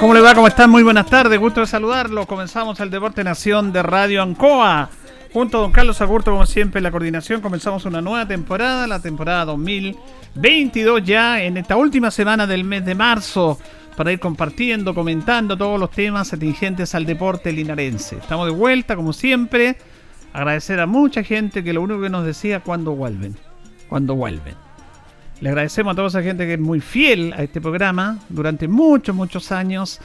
¿Cómo le va? ¿Cómo están? Muy buenas tardes, gusto de saludarlo. Comenzamos el Deporte Nación de Radio Ancoa. Junto a don Carlos Agurto, como siempre, en la coordinación, comenzamos una nueva temporada, la temporada 2022 ya en esta última semana del mes de marzo, para ir compartiendo, comentando todos los temas atingentes al deporte linarense. Estamos de vuelta, como siempre. Agradecer a mucha gente que lo único que nos decía cuando vuelven. Cuando vuelven. Le agradecemos a toda esa gente que es muy fiel a este programa durante muchos, muchos años.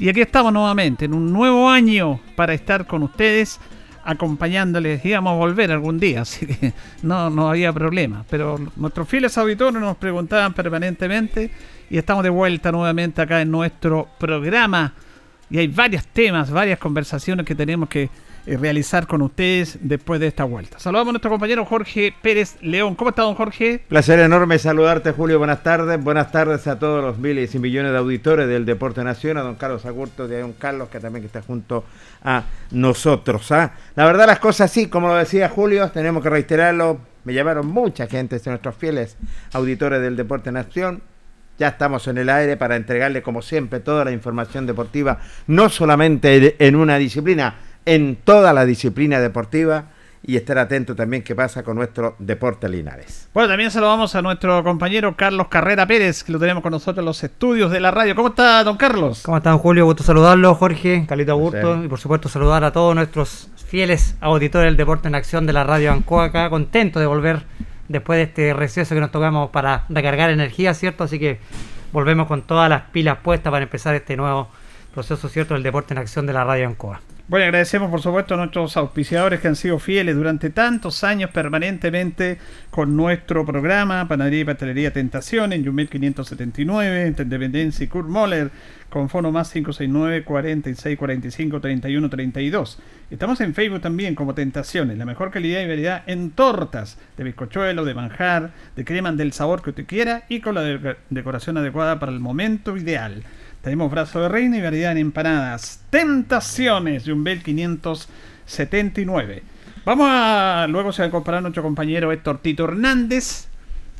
Y aquí estamos nuevamente, en un nuevo año para estar con ustedes, acompañándoles. Íbamos a volver algún día, así que no, no había problema. Pero nuestros fieles auditores nos preguntaban permanentemente y estamos de vuelta nuevamente acá en nuestro programa. Y hay varios temas, varias conversaciones que tenemos que eh, realizar con ustedes después de esta vuelta. Saludamos a nuestro compañero Jorge Pérez León. ¿Cómo está, don Jorge? Placer enorme saludarte, Julio. Buenas tardes. Buenas tardes a todos los miles y millones de auditores del Deporte Nación, a don Carlos Agurto y a don Carlos, que también está junto a nosotros. ¿ah? La verdad, las cosas sí, como lo decía Julio, tenemos que reiterarlo. Me llamaron mucha gente, de nuestros fieles auditores del Deporte Nación. Ya estamos en el aire para entregarle, como siempre, toda la información deportiva, no solamente en una disciplina, en toda la disciplina deportiva y estar atento también qué pasa con nuestro deporte Linares. Bueno, también saludamos a nuestro compañero Carlos Carrera Pérez, que lo tenemos con nosotros en los estudios de la radio. ¿Cómo está, don Carlos? ¿Cómo está, don Julio? Gusto saludarlo, Jorge, Calito Augusto, y por supuesto saludar a todos nuestros fieles auditores del deporte en acción de la radio Ancoa acá, contento de volver después de este receso que nos tocamos para recargar energía, ¿cierto? Así que volvemos con todas las pilas puestas para empezar este nuevo proceso, ¿cierto?, del deporte en acción de la radio Ancoa. Bueno, agradecemos por supuesto a nuestros auspiciadores que han sido fieles durante tantos años permanentemente con nuestro programa, Panadería y Pastelería Tentación en Yumil 579, entre Independencia y Kurt Moller, con fono más 569 46 45 31 32. Estamos en Facebook también como Tentaciones, la mejor calidad y variedad en tortas de bizcochuelo, de manjar, de crema del sabor que usted quiera y con la de decoración adecuada para el momento ideal. Tenemos brazo de reina y variedad en empanadas. Tentaciones de un Bel 579. Vamos a. Luego se va a comparar nuestro compañero Héctor Tito Hernández.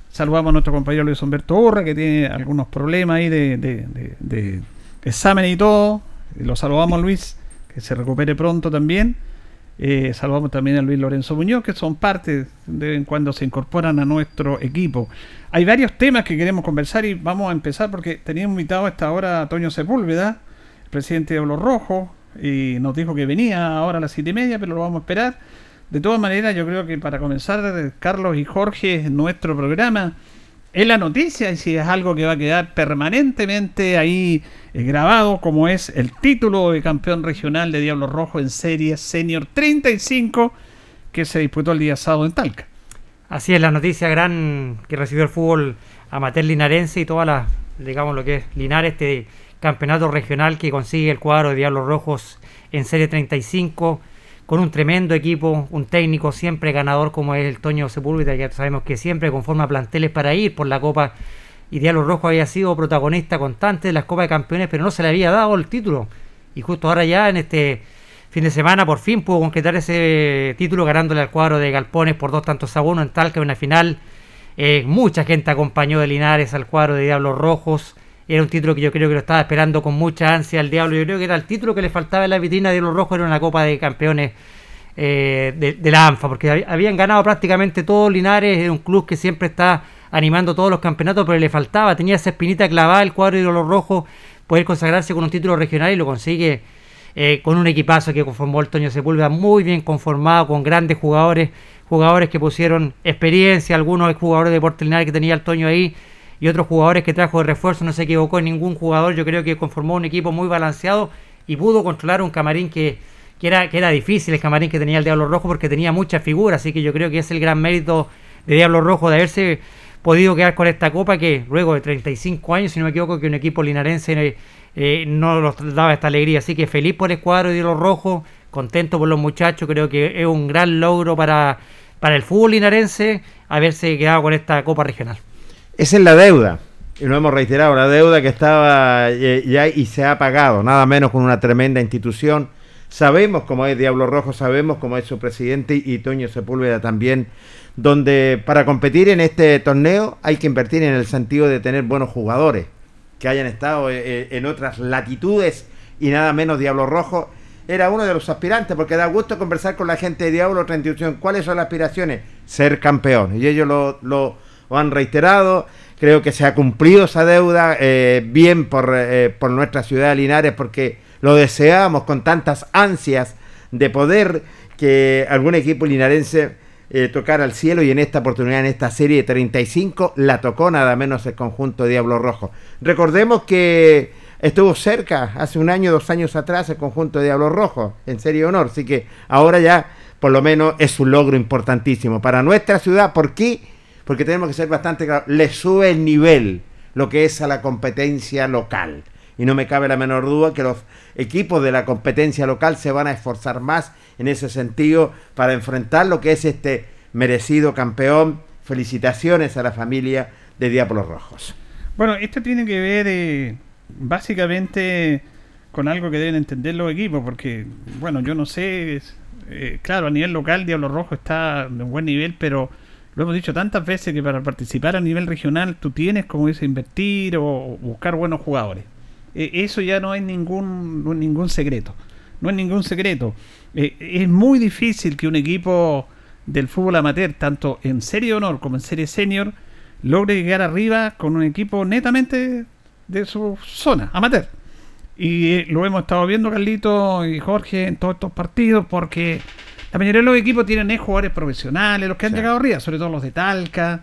Saludamos a nuestro compañero Luis Humberto Urra, que tiene algunos problemas ahí de, de, de examen y todo. Lo saludamos, Luis, que se recupere pronto también. Eh, saludamos también a Luis Lorenzo Muñoz, que son parte, de vez en cuando se incorporan a nuestro equipo. Hay varios temas que queremos conversar y vamos a empezar porque teníamos invitado a esta hora a Toño Sepúlveda, el presidente de Olo Rojo, y nos dijo que venía ahora a las siete y media, pero lo vamos a esperar. De todas maneras, yo creo que para comenzar, Carlos y Jorge, nuestro programa es la noticia y si es algo que va a quedar permanentemente ahí eh, grabado, como es el título de campeón regional de Diablo Rojo en Serie Senior 35 que se disputó el día sábado en Talca. Así es, la noticia gran que recibió el fútbol amateur linarense y toda la, digamos lo que es Linares, este campeonato regional que consigue el cuadro de Diablos Rojos en Serie 35 con un tremendo equipo, un técnico siempre ganador como es el Toño Sepúlveda, ya sabemos que siempre conforma planteles para ir por la Copa y Diablo Rojo había sido protagonista constante de las Copas de Campeones, pero no se le había dado el título. Y justo ahora ya en este fin de semana por fin pudo concretar ese título ganándole al cuadro de Galpones por dos tantos a uno en Talca en una final. Eh, mucha gente acompañó de Linares al cuadro de Diablos Rojos. Era un título que yo creo que lo estaba esperando con mucha ansia el Diablo. Yo creo que era el título que le faltaba en la vitrina de los Rojos, era una Copa de Campeones eh, de, la ANFA, porque habían ganado prácticamente todos Linares, era un club que siempre está animando todos los campeonatos, pero le faltaba, tenía esa espinita clavada el cuadro de los Rojos, poder consagrarse con un título regional y lo consigue eh, con un equipazo que conformó el Toño Sepúlveda, muy bien conformado, con grandes jugadores, jugadores que pusieron experiencia, algunos jugadores de Porto Linares que tenía el Toño ahí, y otros jugadores que trajo de refuerzo, no se equivocó en ningún jugador, yo creo que conformó un equipo muy balanceado y pudo controlar un camarín que, que, era, que era difícil, el camarín que tenía el Diablo Rojo porque tenía muchas figuras, así que yo creo que es el gran mérito de Diablo Rojo de haberse podido quedar con esta copa que luego de 35 años, si no me equivoco, que un equipo linarense eh, no nos daba esta alegría, así que feliz por el cuadro de Diablo Rojo, contento por los muchachos, creo que es un gran logro para, para el fútbol linarense haberse quedado con esta copa regional. Es la deuda. Y lo hemos reiterado, la deuda que estaba eh, ya y se ha pagado, nada menos con una tremenda institución. Sabemos cómo es Diablo Rojo, sabemos cómo es su presidente y Toño Sepúlveda también, donde para competir en este torneo hay que invertir en el sentido de tener buenos jugadores, que hayan estado eh, eh, en otras latitudes y nada menos Diablo Rojo era uno de los aspirantes, porque da gusto conversar con la gente de Diablo otra institución. ¿Cuáles son las aspiraciones? Ser campeón. Y ellos lo, lo lo han reiterado. Creo que se ha cumplido esa deuda eh, bien por, eh, por nuestra ciudad de Linares porque lo deseamos con tantas ansias de poder que algún equipo linarense eh, tocara al cielo y en esta oportunidad, en esta serie de 35, la tocó nada menos el conjunto Diablo Rojo. Recordemos que estuvo cerca hace un año, dos años atrás el conjunto Diablo Rojo en serie honor, así que ahora ya por lo menos es un logro importantísimo para nuestra ciudad porque porque tenemos que ser bastante claros, le sube el nivel lo que es a la competencia local. Y no me cabe la menor duda que los equipos de la competencia local se van a esforzar más en ese sentido para enfrentar lo que es este merecido campeón. Felicitaciones a la familia de Diablos Rojos. Bueno, esto tiene que ver eh, básicamente con algo que deben entender los equipos, porque, bueno, yo no sé, eh, claro, a nivel local Diablos Rojos está de buen nivel, pero lo hemos dicho tantas veces que para participar a nivel regional tú tienes, como dice, invertir o buscar buenos jugadores. E, eso ya no es ningún, ningún secreto. No es ningún secreto. E, es muy difícil que un equipo del fútbol amateur, tanto en serie honor como en serie senior, logre llegar arriba con un equipo netamente de su zona, amateur. Y eh, lo hemos estado viendo, Carlito y Jorge, en todos estos partidos, porque la mayoría de los equipos tienen jugadores profesionales, los que han llegado arriba, sobre todo los de Talca.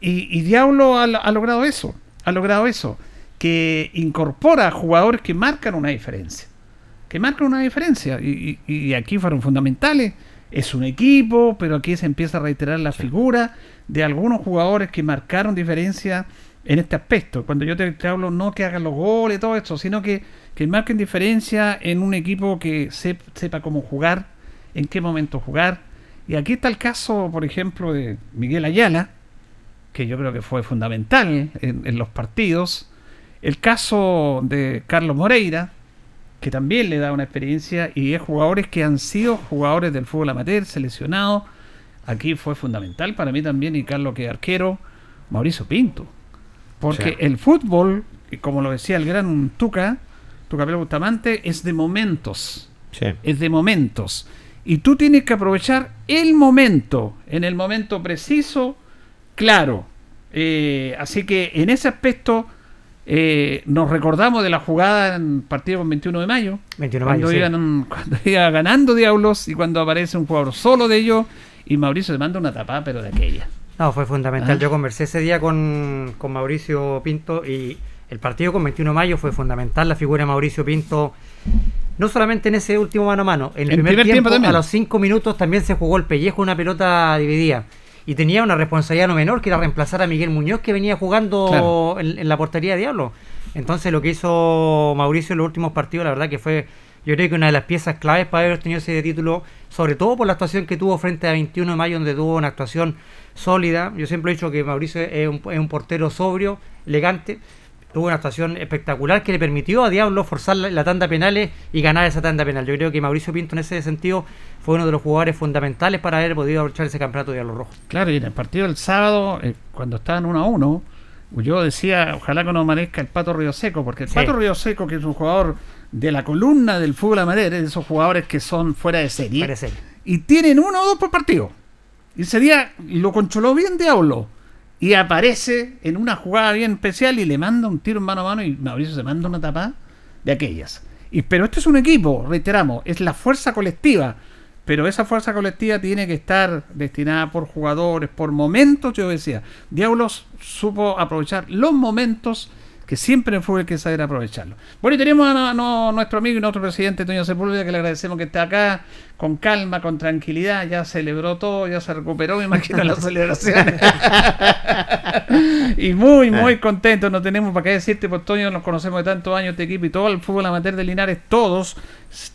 Y, Diablo ha, logrado eso, ha logrado eso, que incorpora jugadores que marcan una diferencia. que marcan una diferencia. Y, y, aquí fueron fundamentales. Es un equipo, pero aquí se empieza a reiterar la figura de algunos jugadores que marcaron diferencia en este aspecto. Cuando yo te, hablo, no que hagan los goles y todo esto, sino que, que marquen diferencia en un equipo que sepa cómo jugar, en qué momento jugar. Y aquí está el caso, por ejemplo, de Miguel Ayala, que yo creo que fue fundamental en, los partidos. El caso de Carlos Moreira, que también le da una experiencia y es jugadores que han sido jugadores del fútbol amateur, seleccionados. Aquí fue fundamental para mí también y Carlos que arquero, Mauricio Pinto. Porque el fútbol, como lo decía el gran Tuca, Tuca Pelo Bustamante, es de momentos. Es de momentos. Y tú tienes que aprovechar el momento, en el momento preciso, claro. Eh, así que en ese aspecto eh, nos recordamos de la jugada en partido con 21 de mayo. 21 de mayo cuando, cuando iba ganando Diablos y cuando aparece un jugador solo de ellos y Mauricio le manda una tapada, pero de aquella. No, fue fundamental. Yo conversé ese día con, con Mauricio Pinto y el partido con 21 de mayo fue fundamental. La figura de Mauricio Pinto no solamente en ese último mano a mano, en el, primer, tiempo, a los cinco minutos también se jugó el pellejo una pelota dividida. Y tenía una responsabilidad no menor que era reemplazar a Miguel Muñoz que venía jugando en, la portería de Diablo. Entonces lo que hizo Mauricio en los últimos partidos, la verdad que fue, yo creo que una de las piezas claves para haber tenido ese título, sobre todo por la actuación que tuvo frente a 21 de mayo, donde tuvo una actuación sólida. Yo siempre he dicho que Mauricio es un, es un portero sobrio, elegante tuvo una actuación espectacular que le permitió a Diablo forzar la, tanda penales y ganar esa tanda penal. Yo creo que Mauricio Pinto en ese sentido fue uno de los jugadores fundamentales para haber podido aprovechar ese campeonato de Diablo Rojo. Claro, y en el partido del sábado, eh, cuando estaban 1 a 1, yo decía, ojalá que no amanezca el Pato Río Seco, porque el Pato Río Seco, que es un jugador de la columna del fútbol amateur, es de esos jugadores que son fuera de serie, y tienen uno o dos por partido. Y ese día lo controló bien Diablo y aparece en una jugada bien especial y le manda un tiro mano a mano y Mauricio se manda una tapa de aquellas. Y, pero esto es un equipo, reiteramos, es la fuerza colectiva. Pero esa fuerza colectiva tiene que estar destinada por jugadores, por momentos, yo decía. Diablos supo aprovechar los momentos que siempre fue el que saber aprovecharlo. Bueno, y tenemos a, nuestro amigo y nuestro presidente Toño Sepúlveda, que le agradecemos que esté acá con calma, con tranquilidad, ya celebró todo, ya se recuperó, me imagino, las celebraciones. y muy, muy ah. contento, no tenemos para qué decirte, pues Toño, nos conocemos de tantos años este equipo y todo el fútbol amateur de Linares, todos,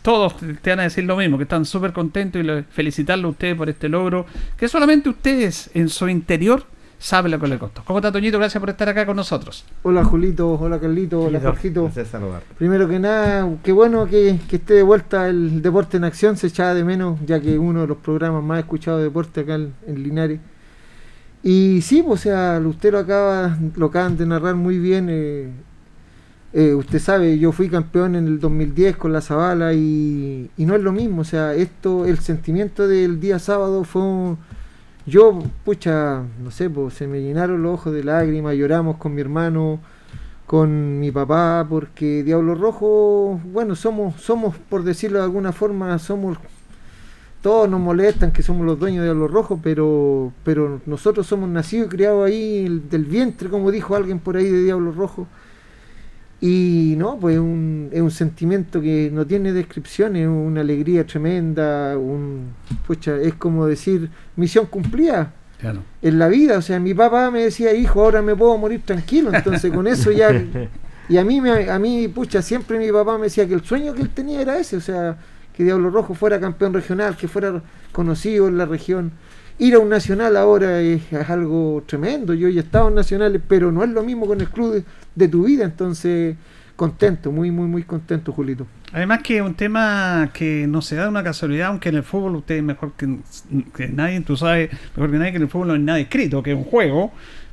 todos te van a decir lo mismo, que están súper contentos y felicitarlo a ustedes por este logro, que solamente ustedes en su interior sabe lo que le costó. ¿Cómo está Toñito? Gracias por estar acá con nosotros. Hola Julito, hola Carlito, hola Jorgito. Primero que nada, qué bueno que, esté de vuelta el Deporte en Acción, se echaba de menos, ya que uno de los programas más escuchados de deporte acá en, Linares. Y sí, pues, o sea, usted lo acaba, lo acaban de narrar muy bien. Eh, eh, usted sabe, yo fui campeón en el 2010 con la Zabala y, y, no es lo mismo. O sea, esto, el sentimiento del día sábado fue yo, pucha, no sé, se me llenaron los ojos de lágrimas, lloramos con mi hermano, con mi papá, porque Diablo Rojo, bueno, somos, somos, por decirlo de alguna forma, somos, todos nos molestan que somos los dueños de Diablo Rojo, pero, pero nosotros somos nacidos y criados ahí del vientre, como dijo alguien por ahí de Diablo Rojo. Y no, pues un, es un sentimiento que no tiene descripción, es una alegría tremenda, un, pucha, es como decir misión cumplida en la vida. O sea, mi papá me decía, hijo, ahora me puedo morir tranquilo, entonces con eso ya... Y a mí, me, a mí, pucha, siempre mi papá me decía que el sueño que él tenía era ese, o sea, que Diablo Rojo fuera campeón regional, que fuera conocido en la región. Ir a un nacional ahora es, algo tremendo. Yo ya he estado en nacionales, pero no es lo mismo con el club de, tu vida. Entonces, contento, muy, muy, muy contento, Julito. Además que es un tema que no se da de una casualidad, aunque en el fútbol usted mejor que, que nadie, tú sabes, mejor que nadie que en el fútbol no hay nada escrito, que es un juego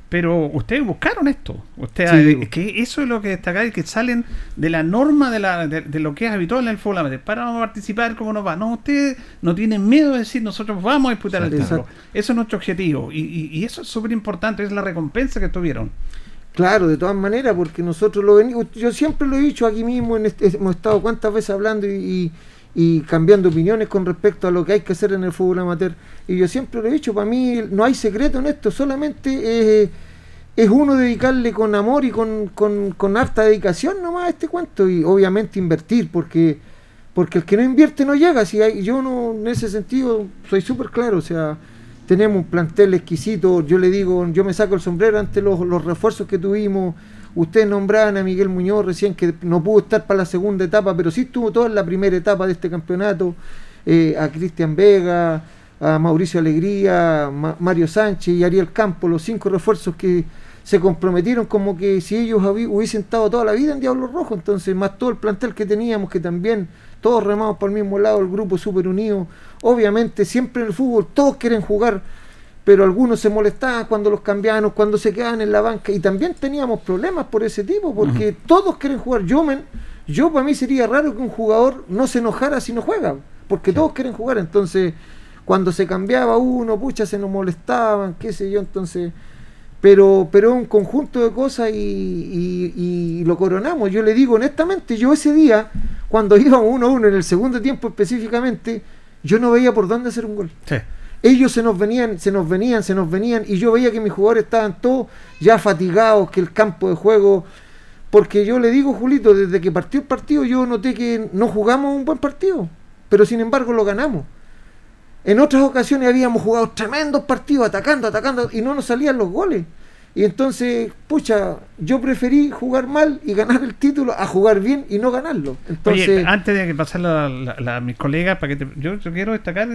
pero ustedes buscaron esto. Ustedes, que eso es lo que destaca, que salen de la norma de, la, de, lo que es habitual en el fútbol Para participar, ¿cómo nos va? No, ustedes no tienen miedo de decir nosotros vamos a disputar el título. Eso es nuestro objetivo. Y, y, eso es súper importante, es la recompensa que tuvieron. Claro, de todas maneras, porque nosotros lo venimos, yo siempre lo he dicho aquí mismo, en este, hemos estado cuántas veces hablando y, y cambiando opiniones con respecto a lo que hay que hacer en el fútbol amateur. Y yo siempre lo he dicho, para mí no hay secreto en esto, solamente es uno dedicarle con amor y con, con, con, harta dedicación nomás a este cuento y obviamente invertir, porque Porque el que no invierte no llega. Si hay, yo no, en ese sentido, soy súper claro. O sea, tenemos un plantel exquisito. Yo le digo, yo me saco el sombrero ante los, los refuerzos que tuvimos. Ustedes nombraban a Miguel Muñoz recién que no pudo estar para la segunda etapa, pero sí estuvo toda en la primera etapa de este campeonato. Eh, a Cristian Vega, a Mauricio Alegría, Mario Sánchez y Ariel Campo, los cinco refuerzos que se comprometieron como que si ellos hubiesen estado toda la vida en Diablo Rojo, entonces más todo el plantel que teníamos, que también todos remamos por el mismo lado, el grupo súper unido. Obviamente, siempre en el fútbol todos quieren jugar, pero algunos se molestaban cuando los cambiaban, cuando se quedaban en la banca, y también teníamos problemas por ese tipo, porque todos quieren jugar. Yo, yo para mí sería raro que un jugador no se enojara si no juega, porque todos quieren jugar, entonces cuando se cambiaba uno, pucha, se nos molestaban, qué sé yo, entonces pero pero un conjunto de cosas y, lo coronamos. Yo le digo honestamente, yo ese día, cuando íbamos uno a uno en el segundo tiempo específicamente, yo no veía por dónde hacer un gol. Ellos se nos venían, se nos venían, se nos venían, y yo veía que mis jugadores estaban todos ya fatigados, que el campo de juego. Porque yo le digo, Julito, desde que partió el partido, yo noté que no jugamos un buen partido, pero sin embargo lo ganamos. En otras ocasiones habíamos jugado tremendos partidos, atacando, atacando, y no nos salían los goles. Y entonces, pucha, yo preferí jugar mal y ganar el título a jugar bien y no ganarlo. Entonces, antes de que pasar a mis colegas, para que yo, quiero destacar,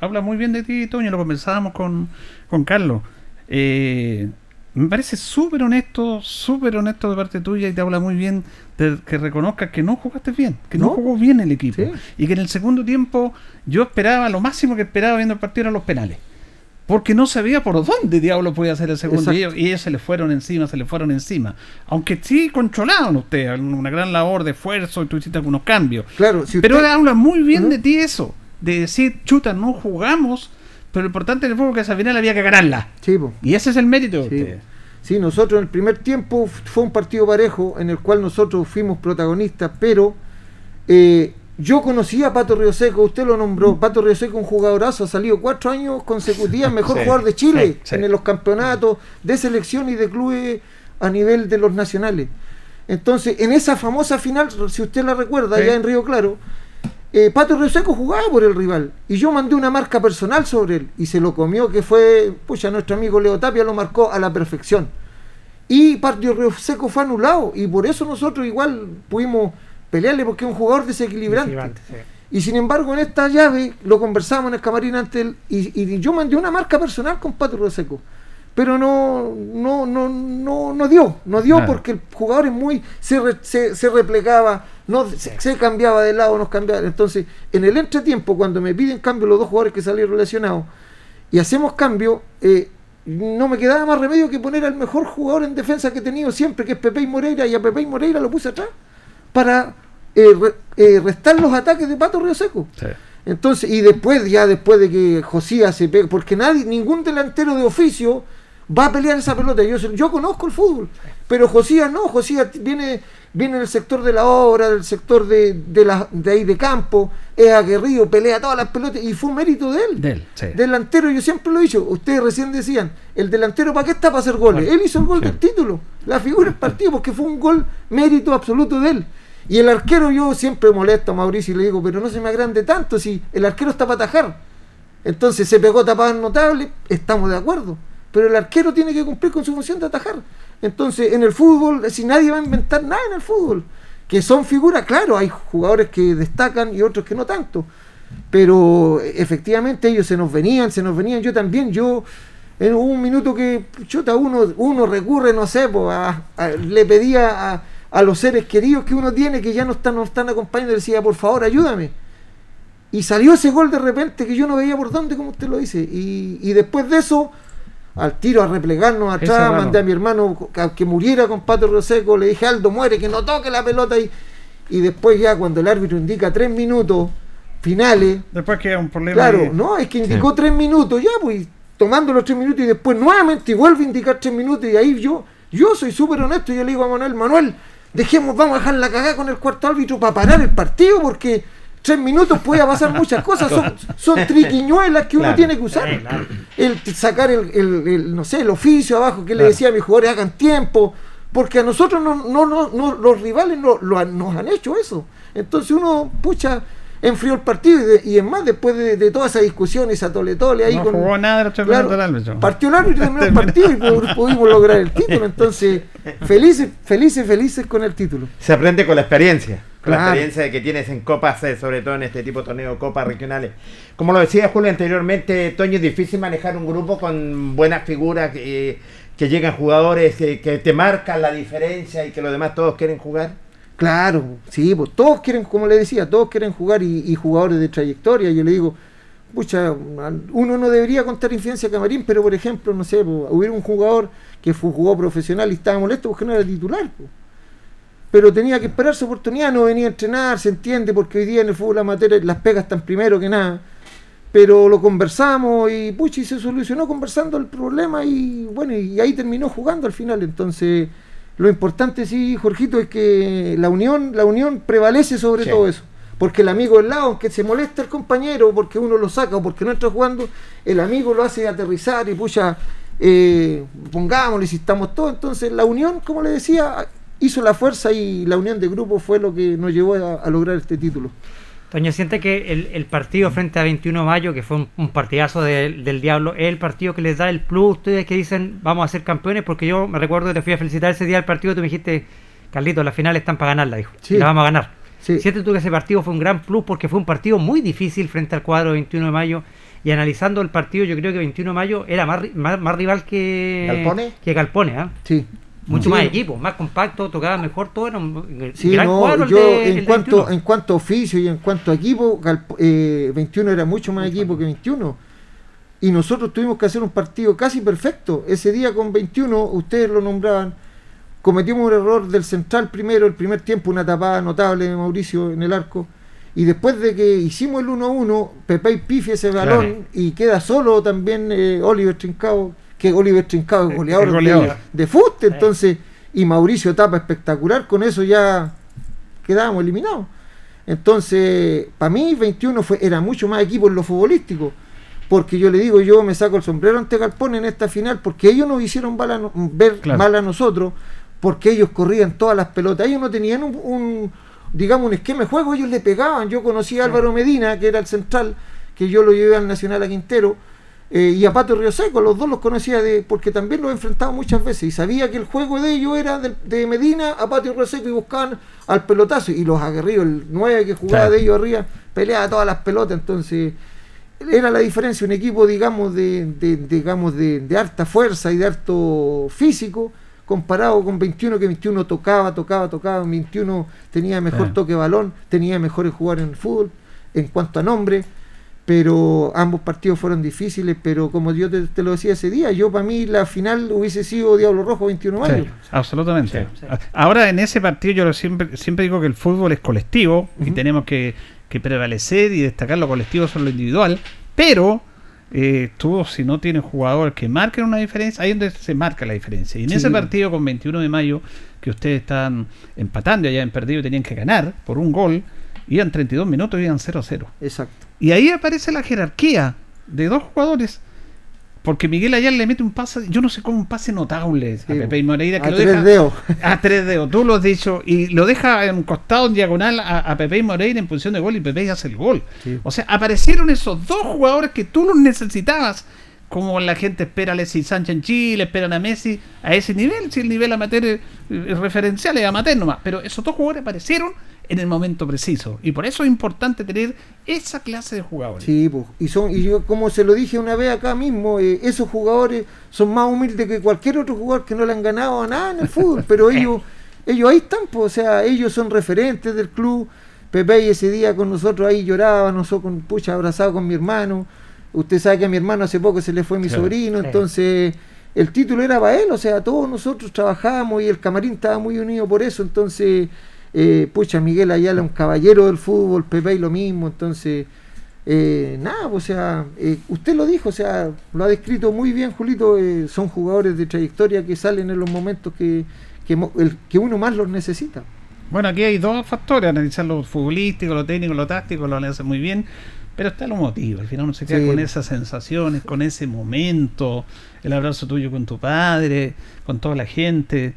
habla muy bien de ti, Toño, lo conversábamos con, con Carlos. Eh, me parece súper honesto, súper honesto de parte tuya y te habla muy bien de que reconozcas que no jugaste bien, que no, jugó bien el equipo. Y que en el segundo tiempo yo esperaba, lo máximo que esperaba viendo el partido eran los penales. Porque no sabía por dónde diablo podía hacer el segundo y ellos, se le fueron encima, se le fueron encima. Aunque sí controlaban ustedes, una gran labor de esfuerzo y tú hiciste algunos cambios. Claro, Pero habla muy bien de ti eso, de decir, chuta, no jugamos pero lo importante en el fútbol es que al final había que ganarla. y ese es el mérito de Sí, nosotros en el primer tiempo fue un partido parejo en el cual nosotros fuimos protagonistas, pero eh, yo conocía a Pato Río Seco, usted lo nombró, mm. Pato Río Seco un jugadorazo, ha salido cuatro años consecutivos, mejor jugador de Chile en los campeonatos de selección y de clubes a nivel de los nacionales. Entonces, en esa famosa final, si usted la recuerda, allá en Río Claro, eh, Pato Río Seco jugaba por el rival y yo mandé una marca personal sobre él y se lo comió que fue, pucha, nuestro amigo Leo Tapia lo marcó a la perfección. Y Pato Río Seco fue anulado y por eso nosotros igual pudimos pelearle porque es un jugador desequilibrante. Y sin embargo en esta llave lo conversamos en el camarín antes y, y, yo mandé una marca personal con Pato Río Seco pero no, no, no, no, no dio, no dio porque el jugador es muy, se, se, replegaba, no se, cambiaba de lado, nos cambiaba. Entonces, en el entretiempo, cuando me piden cambio los dos jugadores que salieron lesionados y hacemos cambio, eh, no me quedaba más remedio que poner al mejor jugador en defensa que he tenido siempre, que es Pepe y Moreira, y a Pepe y Moreira lo puse atrás para eh, eh, restar los ataques de Pato Río Seco. Entonces, y después, ya después de que Josías se pega, porque nadie, ningún delantero de oficio va a pelear esa pelota. Yo, yo conozco el fútbol, pero Josías no, Josías viene, viene del sector de la obra, del sector de, de, la, de ahí de campo, es aguerrido, pelea todas las pelotas y fue un mérito de él. Delantero, yo siempre lo he dicho, ustedes recién decían, el delantero ¿para qué está para hacer goles? Él hizo el gol del título, la figura del partido, porque fue un gol mérito absoluto de él. Y el arquero yo siempre molesto a Mauricio y le digo, pero no se me agrande tanto si el arquero está para atajar. Entonces se pegó tapado notable, estamos de acuerdo pero el arquero tiene que cumplir con su función de atajar. Entonces, en el fútbol, si nadie va a inventar nada en el fútbol, que son figuras, claro, hay jugadores que destacan y otros que no tanto, pero efectivamente ellos se nos venían, se nos venían, yo también, yo en un minuto que chuta, uno, uno recurre, no sé, le pedía a, los seres queridos que uno tiene que ya no están, no están acompañando, decía, por favor, ayúdame. Y salió ese gol de repente que yo no veía por dónde, como usted lo dice. Y, y después de eso, al tiro a replegarnos atrás, mandé a mi hermano que muriera con Pato Roseco, le dije Aldo muere, que no toque la pelota y, y después ya cuando el árbitro indica tres minutos finales. Después queda un problema. Claro, no, es que indicó tres minutos, ya pues tomando los tres minutos y después nuevamente vuelve a indicar tres minutos y ahí yo, yo soy súper honesto, yo le digo a Manuel, Manuel, dejemos, vamos a dejar la cagada con el cuarto árbitro para parar el partido porque tres minutos puede pasar muchas cosas, son, son triquiñuelas que uno tiene que usar. El sacar el, no sé, el oficio abajo que le decía a mis jugadores hagan tiempo, porque a nosotros no, no, no, los rivales no, lo, nos han hecho eso. Entonces uno, pucha, enfrió el partido y, y es más, después de, de toda esa discusión, esa tole tole ahí no con. jugó nada de claro, del árbitro. Partió el árbitro y terminó el partido y pudimos, lograr el título. Entonces, felices, felices, felices con el título. Se aprende con la experiencia. Con la experiencia de que tienes en copas, eh, sobre todo en este tipo de torneos, copas regionales. Como lo decía Julio anteriormente, Toño, es difícil manejar un grupo con buenas figuras, eh, que llegan jugadores que, que te marcan la diferencia y que los demás todos quieren jugar. Claro, sí, pues todos quieren, como le decía, todos quieren jugar y, jugadores de trayectoria. Yo le digo, pucha, uno no debería contar infidencia a Camarín, pero por ejemplo, no sé, hubiera un jugador que jugó profesional y estaba molesto porque no era titular. Pues. Pero tenía que esperar su oportunidad, no venía a entrenar, se entiende, porque hoy día en el fútbol amateur las pegas están primero que nada. Pero lo conversamos y pucha, y se solucionó conversando el problema y bueno, y ahí terminó jugando al final. Entonces lo importante, sí, Jorgito, es que la unión, la unión prevalece sobre sí. todo eso. Porque el amigo del lado, aunque se molesta el compañero, porque uno lo saca o porque no está jugando, el amigo lo hace aterrizar y pucha, eh, pongámosle si estamos todos. Entonces la unión, como le decía, hizo la fuerza y la unión de grupo fue lo que nos llevó a, a lograr este título. Toño, siente que el, el, partido frente a 21 de mayo, que fue un, un partidazo de, del Diablo, es el partido que les da el plus. Ustedes que dicen, vamos a ser campeones, porque yo me recuerdo que te fui a felicitar ese día del partido. Tú me dijiste, Carlitos, las finales están para ganarla, dijo. Sí. La vamos a ganar. Sí. Sientes tú que ese partido fue un gran plus porque fue un partido muy difícil frente al cuadro de 21 de mayo. Y analizando el partido, yo creo que 21 de mayo era más, más, más rival que Galpone. Que Galpone ¿eh? Sí mucho sí. más equipo, más compacto, tocaba mejor, todo era un sí, gran no, cuadro. Yo, de, en, cuanto, en cuanto a oficio y en cuanto a equipo, eh, 21 era mucho más equipo que 21. Y nosotros tuvimos que hacer un partido casi perfecto. Ese día con 21, ustedes lo nombraban, cometimos un error del central primero, el primer tiempo, una tapada notable de Mauricio en el arco. Y después de que hicimos el 1-1, Pepe y pifia ese balón claro. y queda solo también eh, Oliver Trincao que Oliver Trincado es goleador, goleador. De, de fuste, entonces, y Mauricio Tapa espectacular, con eso ya quedábamos eliminados. Entonces, para mí 21 fue, era mucho más equipo en lo futbolístico, porque yo le digo, yo me saco el sombrero ante Galpón en esta final, porque ellos nos hicieron mal a, ver claro. mal a nosotros, porque ellos corrían todas las pelotas, ellos no tenían un, un digamos, un esquema de juego, ellos le pegaban, yo conocí a Álvaro Medina, que era el central, que yo lo llevé al Nacional a Quintero, eh, y a Pato Río Seco, los dos los conocía de, porque también los he enfrentado muchas veces y sabía que el juego de ellos era de, de Medina a Pato Río Seco y buscaban al pelotazo y los aguerridos, el 9 que jugaba claro. de ellos arriba, peleaba todas las pelotas, entonces era la diferencia, un equipo digamos de, de digamos de, de, harta fuerza y de harto físico comparado con 21 que 21 tocaba, tocaba, tocaba, 21 tenía mejor toque de balón, tenía mejores jugadores en el fútbol en cuanto a nombre pero ambos partidos fueron difíciles, pero como yo te, te lo decía ese día, yo para mí la final hubiese sido Diablo Rojo 21 de mayo. Sí, absolutamente. Sí, sí. Ahora en ese partido yo siempre, siempre digo que el fútbol es colectivo uh -huh. y tenemos que, que, prevalecer y destacar lo colectivo sobre lo individual, pero eh, tú si no tienes jugadores que marquen una diferencia, ahí es donde se marca la diferencia. Y en ese partido con 21 de mayo, que ustedes están empatando, ya han perdido y tenían que ganar por un gol, iban 32 minutos y iban 0-0. Exacto. Y ahí aparece la jerarquía de dos jugadores. Porque Miguel Ayala le mete un pase, yo no sé cómo un pase notable sí, a Pepe y Moreira que a lo tres deja dedos. a tres dedos, tú lo has dicho, y lo deja en un costado en diagonal a, a Pepe y Moreira en posición de gol y Pepe hace el gol. Sí. O sea, aparecieron esos dos jugadores que tú los necesitabas, como la gente espera a Alexis Sánchez en Chile, esperan a Messi a ese nivel, si el nivel amateur es referencial es amateur nomás, pero esos dos jugadores aparecieron en el momento preciso. Y por eso es importante tener esa clase de jugadores. Sí, pues, y son y yo como se lo dije una vez acá mismo, eh, esos jugadores son más humildes que cualquier otro jugador que no le han ganado a nada en el fútbol, pero ellos ellos ahí están, pues, o sea, ellos son referentes del club. Pepe y ese día con nosotros ahí lloraba, nosotros con pucha abrazado con mi hermano. Usted sabe que a mi hermano hace poco se le fue mi sobrino, entonces el título era para él, o sea, todos nosotros trabajábamos y el camarín estaba muy unido por eso, entonces eh, pucha, Miguel Ayala, un caballero del fútbol, Pepe y lo mismo, entonces, eh, nada, o sea, eh, usted lo dijo, o sea, lo ha descrito muy bien, Julito, eh, son jugadores de trayectoria que salen en los momentos que, que, el, que uno más los necesita. Bueno, aquí hay dos factores, analizar lo futbolístico, lo técnico, lo táctico, lo analiza muy bien, pero está lo motivo, al final uno se queda sí. con esas sensaciones, con ese momento, el abrazo tuyo con tu padre, con toda la gente,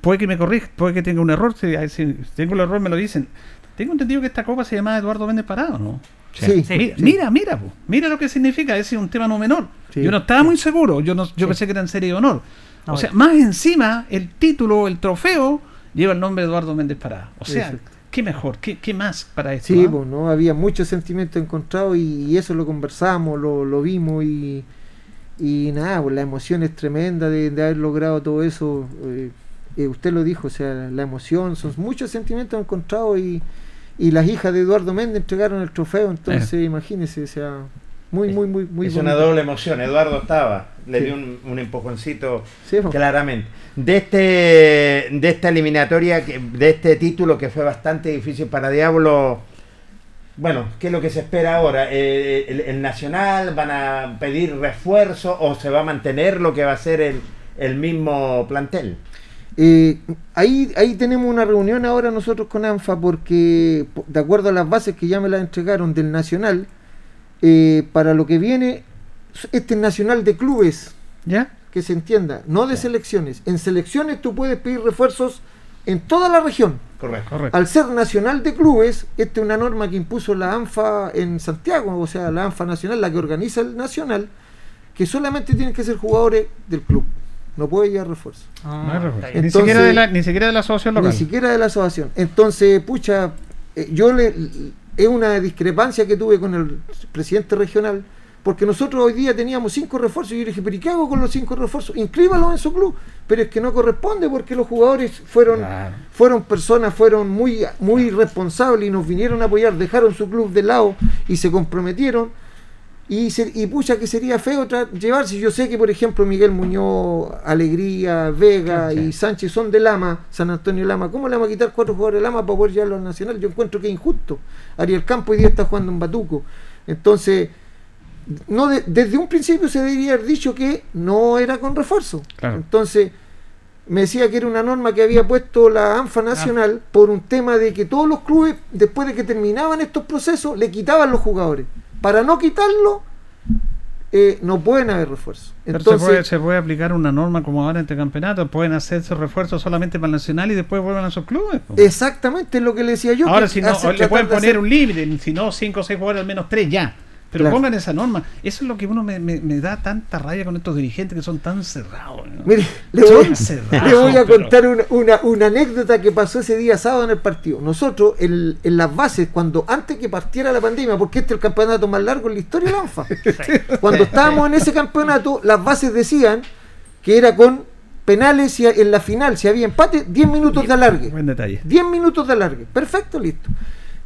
puede que me corrija, puede que tenga un error, si, si tengo el error me lo dicen. Tengo entendido que esta copa se llama Eduardo Méndez Parado, ¿no? Sí, mira, mira, mira, lo que significa, es un tema no menor. yo no estaba muy seguro, yo no, yo pensé que era en serie de honor. o sea, más encima, el título, el trofeo, lleva el nombre de Eduardo Méndez Parada. O sea, ¿qué mejor? ¿Qué, ¿Qué, más para esto? Sí, pues, ¿no? había muchos sentimientos encontrados y, eso lo conversamos, lo, lo vimos y, y nada, pues la emoción es tremenda de, haber logrado todo eso. Eh, eh, usted lo dijo, o sea, la emoción, son muchos sentimientos encontrados y, y las hijas de Eduardo Méndez entregaron el trofeo, entonces eh. imagínese, o sea, muy, muy, muy, muy Es una doble emoción, Eduardo estaba, le dio un, un empujoncito claramente. De este de esta eliminatoria, de este título que fue bastante difícil para Diablo, bueno, ¿qué es lo que se espera ahora? Eh, el, Nacional van a pedir refuerzo o se va a mantener lo que va a ser el, el mismo plantel? Eh, ahí, ahí tenemos una reunión ahora nosotros con ANFA porque, de acuerdo a las bases que ya me las entregaron del Nacional, eh, para lo que viene, este Nacional de clubes, ¿ya? Que se entienda, no de selecciones. En selecciones tú puedes pedir refuerzos en toda la región. Correcto. Al ser nacional de clubes, esta es una norma que impuso la ANFA en Santiago, o sea, la ANFA nacional, la que organiza el nacional, que solamente tienen que ser jugadores del club. No puede llevar refuerzo. Ah, ni, siquiera de la, ni siquiera de la asociación local. Ni siquiera de la asociación. Entonces, pucha, eh, yo le, es una discrepancia que tuve con el presidente regional, porque nosotros hoy día teníamos cinco refuerzos y yo le dije, pero ¿y qué hago con los cinco refuerzos? Inscríbalos en su club. Pero es que no corresponde porque los jugadores fueron, fueron personas, fueron muy, muy responsables y nos vinieron a apoyar, dejaron su club de lado y se comprometieron y, y pucha que sería feo llevarse. Yo sé que, por ejemplo, Miguel Muñoz, Alegría, Vega y Sánchez son de Lama, San Antonio Lama. ¿Cómo le vamos a quitar cuatro jugadores de Lama para poder llevarlo al Nacional? Yo encuentro que es injusto. Ariel Campo hoy día está jugando en Batuco. Entonces, no desde un principio se debería haber dicho que no era con refuerzo. Entonces, me decía que era una norma que había puesto la ANFA Nacional por un tema de que todos los clubes, después de que terminaban estos procesos, le quitaban los jugadores. Para no quitarlo, eh, no pueden haber refuerzos. Entonces, se, puede, aplicar una norma como ahora entre campeonatos, pueden hacerse refuerzos solamente para el nacional y después vuelven a sus clubes. Exactamente, es lo que le decía yo. Ahora, si no, le pueden poner un límite, si no, 5 o 6 jugadores, al menos 3 ya. Pero pongan esa norma. Eso es lo que uno me, da tanta raya con estos dirigentes que son tan cerrados. Mire, le voy, a contar una, una, anécdota que pasó ese día sábado en el partido. Nosotros, en, las bases, cuando antes que partiera la pandemia, porque este es el campeonato más largo en la historia de la ANFA, cuando estábamos en ese campeonato, las bases decían que era con penales y en la final, si había empate, 10 minutos de alargue. Buen detalle. 10 minutos de alargue. Perfecto, listo.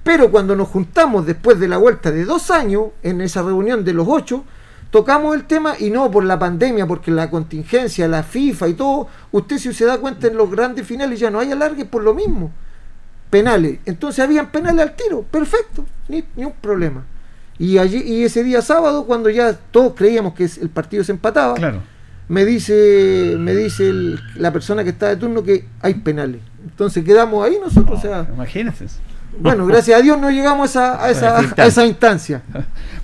Pero cuando nos juntamos después de la vuelta de dos años, en esa reunión de los ocho, tocamos el tema y no por la pandemia, porque la contingencia, la FIFA y todo, usted si se da cuenta en los grandes finales ya no hay alargues por lo mismo. Penales. Entonces habían penales al tiro. Perfecto. Ni, un problema. Y allí y ese día sábado, cuando ya todos creíamos que el partido se empataba, me dice, me dice la persona que está de turno que hay penales. Entonces quedamos ahí nosotros. o sea, imagínense. Bueno, gracias a Dios no llegamos a, esa, a esa, instancia.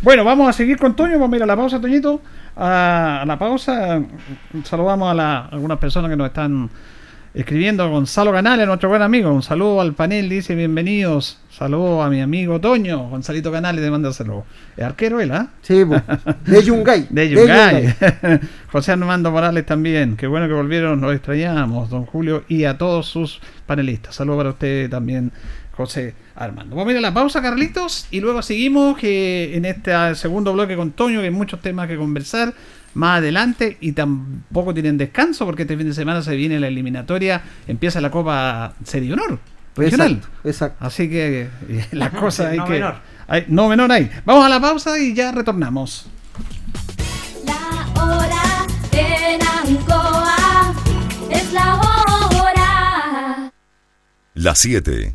Bueno, vamos a seguir con Toño. Vamos a ir a la pausa, Toñito. A, la pausa, saludamos a, la, algunas personas que nos están escribiendo. Gonzalo Canales, nuestro buen amigo. Un saludo al panel, dice bienvenidos. Saludo a mi amigo Toño. Gonzalito Canales, de manda. ¿Es arquero él, ah? Sí, de Yungay. De Yungay. José Armando Morales también. Qué bueno que volvieron, nos extrañamos, don Julio, y a todos sus panelistas. Saludos para usted también, José Armando. Vamos a ir a la pausa, Carlitos, y luego seguimos que en este segundo bloque con Toño, que hay muchos temas que conversar más adelante y tampoco tienen descanso porque este fin de semana se viene la eliminatoria, empieza la Copa Serie Honor regional. Exacto, Así que las cosas hay no que... Menor. Hay, no menor hay. Vamos a la pausa y ya retornamos. La hora en Ancoa es la hora. Las 7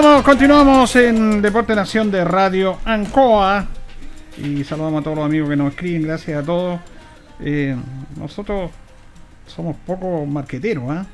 Continuamos, continuamos en Deporte Nación de Radio Ancoa. Y saludamos a todos los amigos que nos escriben, gracias a todos. Eh, nosotros somos poco marqueteros, ¿ah?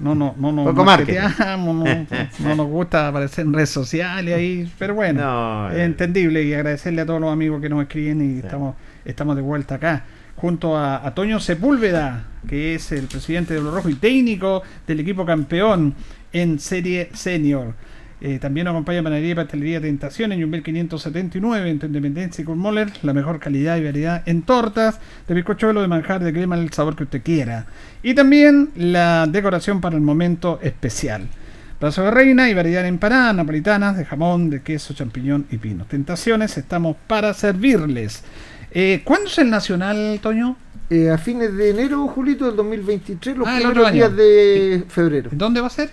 No, no, no, no, Poco marketeamos, no, no nos gusta aparecer en redes sociales ahí, pero bueno, No, es eh. entendible y agradecerle a todos los amigos que nos escriben y estamos, estamos de vuelta acá junto a, a Toño Sepúlveda, que es el presidente de Lo Rojo y técnico del equipo campeón en Serie Senior. Eh, también nos acompaña Panadería y Pastelería Tentación en Jumbel 579 en Independencia y Moller, la mejor calidad y variedad en tortas, de bizcochuelo, de manjar, de crema, el sabor que usted quiera. Y también la decoración para el momento especial. Brazo de reina y variedad en empanadas napolitanas de jamón, de queso, champiñón y pino. Tentaciones, estamos para servirles. Eh, ¿Cuándo es el Nacional, Toño? Eh, a fines de enero, Julito, del 2023, los Ah, primeros días de febrero. ¿Dónde va a ser?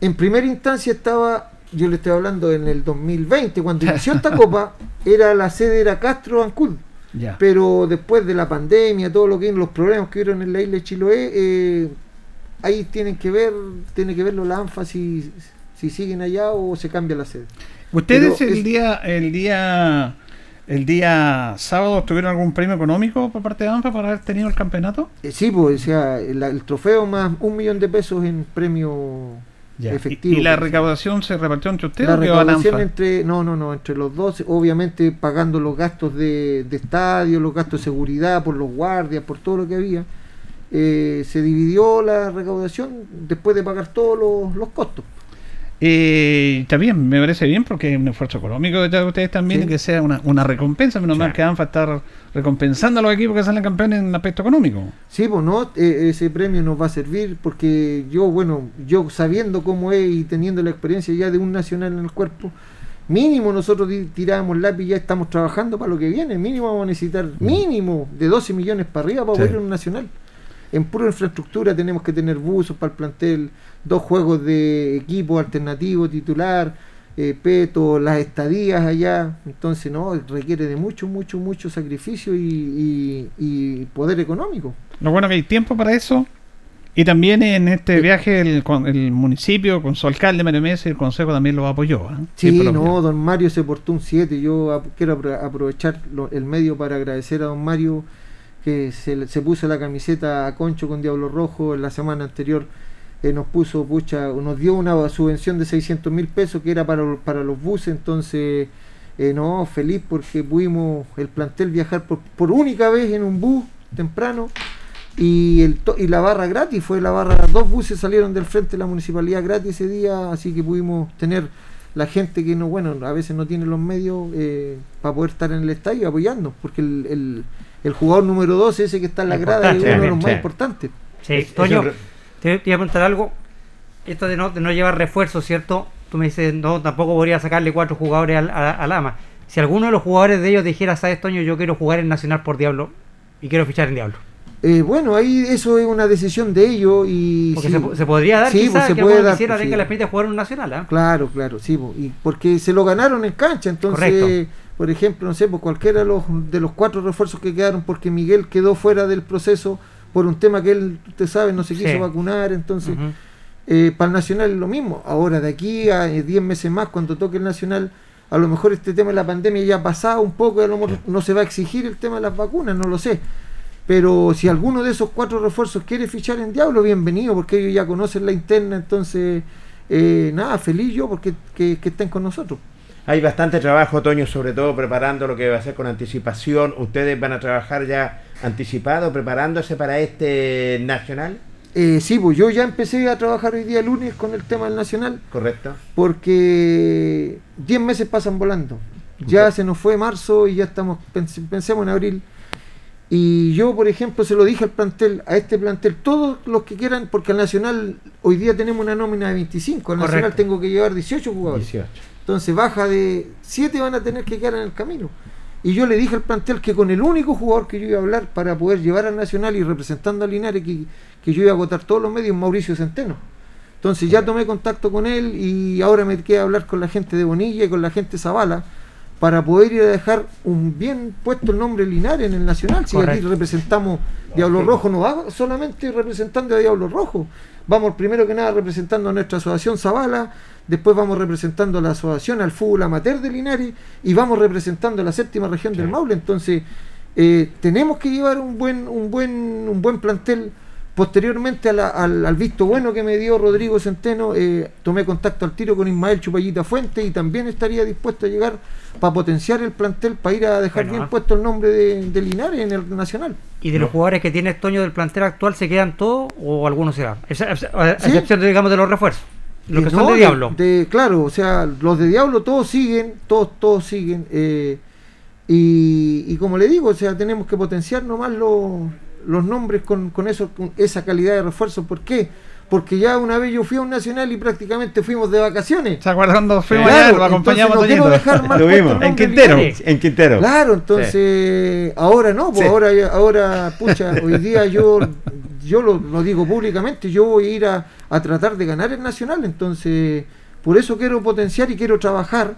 En primera instancia estaba, yo le estoy hablando en el 2020, cuando inició esta copa, era la sede era Castro Ancud. Ya. Pero después de la pandemia, todo lo que los problemas que hubieron en la isla de Chiloé, eh, ahí tienen que ver, tiene que verlo la ANFA si, si siguen allá o se cambia la sede. ¿Ustedes Pero el es- día, el día, el día sábado tuvieron algún premio económico por parte de ANFA para haber tenido el campeonato? Eh, sí, pues, o sea, el, el trofeo más un millón de pesos en premio efectivo. ¿Y, la recaudación se repartió entre ustedes la recaudación entre no no no entre los dos obviamente pagando los gastos de, de estadio los gastos de seguridad por los guardias por todo lo que había eh, se dividió la recaudación después de pagar todos los, los costos Eh, también me parece bien porque es un esfuerzo económico de ustedes también Sí. y que sea una, una recompensa, menos mal que ANFA está recompensando a los equipos que salen campeones en el aspecto económico. Sí, pues no, Eh, ese premio nos va a servir porque yo, bueno, yo sabiendo cómo es y teniendo la experiencia ya de un nacional en el cuerpo, mínimo nosotros ti- tirábamos lápiz y ya estamos trabajando para lo que viene, mínimo vamos a necesitar mínimo de 12 millones para arriba para Sí. ir a un nacional. En pura infraestructura tenemos que tener buzos para el plantel, dos juegos de equipo alternativo, titular, eh, peto, las estadías allá. Entonces, no, requiere de mucho, mucho, mucho sacrificio y, y- y poder económico. Lo bueno que hay tiempo para eso. Y también en este viaje el, con- el municipio, con su alcalde Mario Mesa y el consejo también lo apoyó. ¿eh? Sí, no, don Mario se portó un 7. Yo quiero apro- aprovechar lo- el medio para agradecer a don Mario que se, se puso la camiseta a Concho con Diablo Rojo en la semana anterior. eh, nos puso, pucha, nos dio una subvención de 600 mil pesos que era para, para los buses. Entonces, eh, no, feliz porque pudimos el plantel viajar por, por única vez en un bus temprano. Y, el to- y la barra gratis, fue la barra, dos buses salieron del frente de la municipalidad gratis ese día, así que pudimos tener la gente que no, bueno, a veces no tiene los medios eh, para poder estar en el estadio apoyando, porque el, el jugador número 12, ese que está en la grada, es uno de los sí. más importantes. Sí, Es- Toño, es un re- te, te iba a preguntar algo. Esto de no, de no llevar refuerzos, ¿cierto? Tú me dices, no, tampoco podría sacarle cuatro jugadores al, a- al AMA. Si alguno de los jugadores de ellos dijera, ¿sabes, Toño? Yo quiero jugar en Nacional por Diablo y quiero fichar en Diablo. Eh, bueno, ahí eso es una decisión de ellos y... Porque sí, se, po- se podría dar Sí, quizás pues se que puede dar, quisiera pues, tenga sí. la experiencia de jugar en un Nacional, ¿ah? Claro, claro, sí, po, y porque se lo ganaron en cancha, entonces, Correcto. Por ejemplo, no sé, pues cualquiera de los, de los cuatro refuerzos que quedaron, porque Miguel quedó fuera del proceso por un tema que él, usted sabe, no se quiso Sí. vacunar, entonces, eh, para el Nacional es lo mismo. Ahora, de aquí a eh, 10 meses más, cuando toque el Nacional, a lo mejor este tema de la pandemia ya ha pasado un poco, y a lo mejor no se va a exigir el tema de las vacunas, no lo sé. Pero si alguno de esos cuatro refuerzos quiere fichar en Diablo, bienvenido, porque ellos ya conocen la interna, entonces, eh, nada, feliz yo porque que, que estén con nosotros. Hay bastante trabajo, Toño, sobre todo preparando lo que va a hacer con anticipación. ¿Ustedes van a trabajar ya anticipado, preparándose para este nacional? Eh, sí, pues yo ya empecé a trabajar hoy día lunes con el tema del Nacional, ¿Correcto? porque 10 meses pasan volando. Ya se nos fue marzo y ya estamos, pens- pensemos en abril. Y yo, por ejemplo, se lo dije al plantel, a este plantel, todos los que quieran, porque al Nacional hoy día tenemos una nómina de 25, al Nacional tengo que llevar 18 jugadores. 18. Entonces baja de 7 van a tener que quedar en el camino. Y yo le dije al plantel que con el único jugador que yo iba a hablar para poder llevar al Nacional y representando a Linares, que, que yo iba a agotar todos los medios, Mauricio Centeno. Entonces ya tomé contacto con él y ahora me queda hablar con la gente de Bonilla y con la gente de Zavala para poder ir a dejar un bien puesto el nombre Linares en el Nacional. Si aquí representamos Diablo Rojo, no va solamente representando a Diablo Rojo, vamos primero que nada representando a nuestra asociación Zavala, después vamos representando a la asociación al fútbol amateur de Linares y vamos representando a la séptima región del Maule. Entonces, eh, tenemos que llevar un buen, un buen, un buen plantel. Posteriormente a la- al, al visto bueno que me dio Rodrigo Centeno, eh, tomé contacto al tiro con Ismael Chupallita Fuente y también estaría dispuesto a llegar para potenciar el plantel, para ir a dejar Bueno, bien ah. puesto el nombre de, de Linares en el Nacional. ¿Y de los jugadores que tiene Toño del plantel actual se quedan todos o algunos se van? A Sí. excepción, de, digamos, de los refuerzos. Los Eh, que son no, de Diablo. de- claro, o sea, los de Diablo todos siguen, todos, todos siguen. eh, y, y como le digo, o sea, tenemos que potenciar nomás los, los nombres con, con, eso, con esa calidad de refuerzo. ¿Por qué? Porque ya una vez yo fui a un nacional y prácticamente fuimos de vacaciones. ¿Se acuerdan cuando fuimos Claro, allá? Lo acompañamos entonces no quiero dejar mal En Quintero. En Quintero. Claro, entonces ahora no, pues Sí. ahora, ahora, pucha, hoy día yo, yo lo, lo digo públicamente, yo voy a ir a, a tratar de ganar el nacional, entonces por eso quiero potenciar y quiero trabajar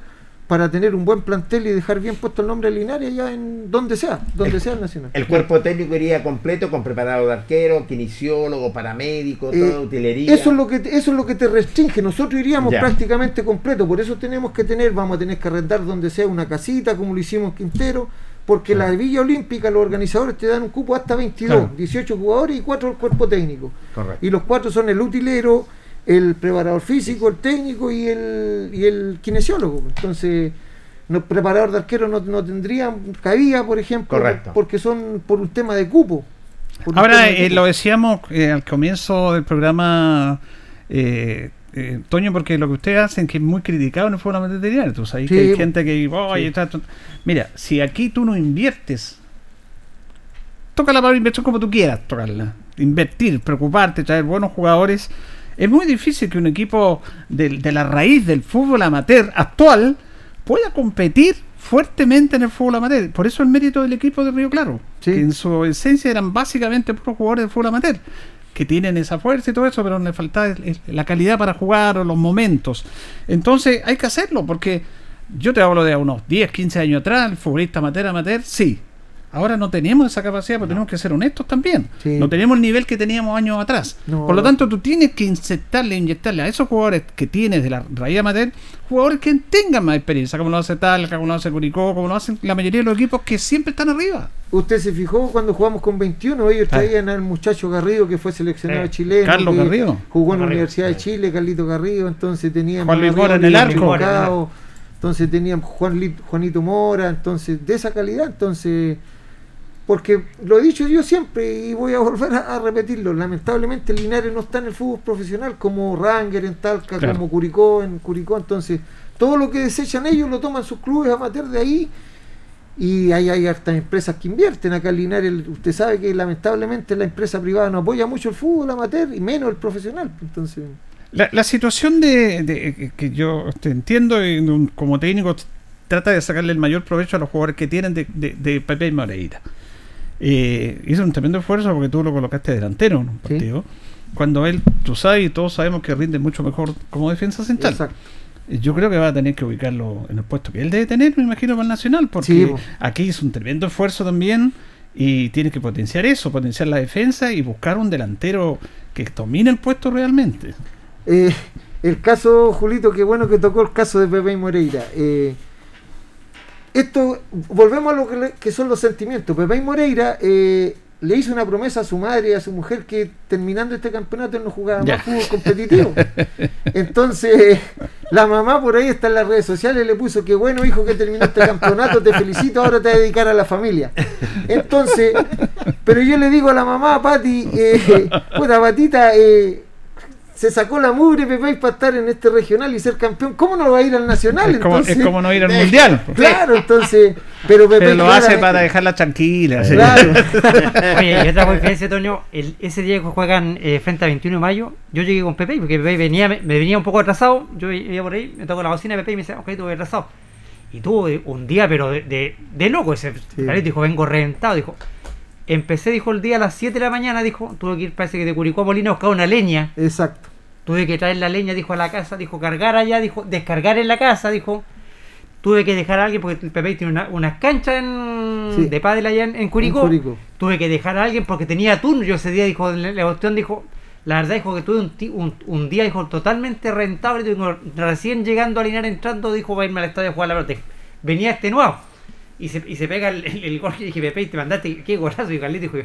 para tener un buen plantel y dejar bien puesto el nombre de Linares allá en donde sea, donde El- sea el nacional. El cuerpo técnico iría completo con preparado de arquero, kinesiólogo, paramédico, Eh, toda utilería. Eso es lo que te, eso es lo que te restringe. Nosotros iríamos Ya. prácticamente completo. Por eso tenemos que tener, vamos a tener que arrendar donde sea una casita, como lo hicimos en Quintero, porque la Villa Olímpica, los organizadores te dan un cupo hasta 22, Claro. 18 jugadores y 4 el cuerpo técnico. Correcto. Y los cuatro son el utilero, el preparador físico, el técnico y el, y el kinesiólogo. Entonces, no, preparador de arquero no, no tendría cabida, por ejemplo, Correcto. porque son por un tema de cupo. Ahora, eh, lo decíamos eh, al comienzo del programa, eh, eh, Toño, porque lo que ustedes hacen que es muy criticado en el fútbol amateur, tú sabes que hay gente que "Oye, sí. está to-". mira, si aquí tú no inviertes, toca la palabra inversión como tú quieras tocarla, invertir, preocuparte, traer buenos jugadores, es muy difícil que un equipo de, de la raíz del fútbol amateur actual pueda competir fuertemente en el fútbol amateur. Por eso el mérito del equipo de Río Claro, Sí. que en su esencia eran básicamente puros jugadores de fútbol amateur, que tienen esa fuerza y todo eso, pero le faltaba la calidad para jugar o los momentos. Entonces hay que hacerlo, porque yo te hablo de unos 10, 15 años atrás, el futbolista amateur, amateur, sí. Ahora no tenemos esa capacidad, pero tenemos que ser honestos también. Sí. No tenemos el nivel que teníamos años atrás. No, Por lo tanto, tú tienes que inyectarle, inyectarle a esos jugadores que tienes de la raíz amateur, jugadores que tengan más experiencia, como lo hace Talca, como lo hace Curicó, como lo hacen la mayoría de los equipos que siempre están arriba. Usted se fijó cuando jugamos con 21, ellos Ah. traían al muchacho Garrido que fue seleccionado Eh, chileno. Carlos que Garrido. Jugó en la Garrido, Universidad de. Chile, Carlito Garrido, entonces tenían Juan Luis Mora en el arco. Entonces tenían Juan Juanito Mora, entonces de esa calidad, entonces porque lo he dicho yo siempre y voy a volver a, a repetirlo, lamentablemente Linares no está en el fútbol profesional como Ranger en Talca, Claro. como Curicó en Curicó, entonces todo lo que desechan ellos lo toman sus clubes amateur de ahí y hay, hay hartas empresas que invierten acá en Linares. Usted sabe que lamentablemente la empresa privada no apoya mucho el fútbol amateur y menos el profesional. Entonces, La, la situación de, de- que yo te entiendo un- como técnico trata de sacarle el mayor provecho a los jugadores que tienen de, de, de Pepe y Moreira. Eh, hizo un tremendo esfuerzo porque tú lo colocaste delantero en un Sí. partido. Cuando él, tú sabes y todos sabemos que rinde mucho mejor como defensa central. exacto. Yo creo que va a tener que ubicarlo en el puesto que él debe tener, me imagino, para el Nacional, porque Sí, aquí hizo un tremendo esfuerzo también y tiene que potenciar eso, potenciar la defensa y buscar un delantero que domine el puesto realmente. Eh, el caso, Julito, qué bueno que tocó el caso de Pepe y Moreira. Eh, esto, volvemos a lo que, le- que son los sentimientos. Pepe Moreira eh, le hizo una promesa a su madre y a su mujer que terminando este campeonato él no jugaba Ya. más fútbol competitivo. Entonces, la mamá por ahí está en las redes sociales le puso que bueno hijo que terminó este campeonato, te felicito, ahora te vas a dedicar a la familia. Entonces, pero yo le digo a la mamá, Pati, eh, puta Patita, eh, se sacó la mugre Pepe para estar en este regional y ser campeón. ¿Cómo no va a ir al nacional? Es como, entonces, es como no ir al mundial. po. Claro, entonces, pero Pepe Pero lo hace para dejarla tranquila. sí. Claro. Oye, y otra diferencia, Toño, el, ese día que juegan eh, frente a 21 de mayo, yo llegué con Pepe, porque Pepe venía, me, me venía un poco atrasado, yo iba por ahí, me tocó la bocina de Pepe y me decía, ok, tuve atrasado. Y tuvo un día, pero de, de, de loco ese. Carlito dijo, vengo reventado, dijo. Empecé, dijo, el día a las 7 de la mañana, dijo, tuve que ir, parece que de Curicó a Molina a buscar una leña. Exacto. Tuve que traer la leña, dijo, a la casa, dijo, cargar allá, dijo, descargar en la casa, dijo. Tuve que dejar a alguien, porque el Pepe tiene una- unas canchas en, Sí. de pádel allá en, en Curicó. En Curicó. Tuve que dejar a alguien porque tenía turno. Yo ese día, dijo, la, cuestión dijo, la verdad, dijo que tuve un, un día, dijo, totalmente rentable. Dijo, recién llegando a Linares, entrando, dijo, va a irme al estadio a jugar la pelota. Venía este nuevo. Y se, y se pega el, el, el gol y dije, Pepe, te mandaste, qué golazo. Y Carlito dijo,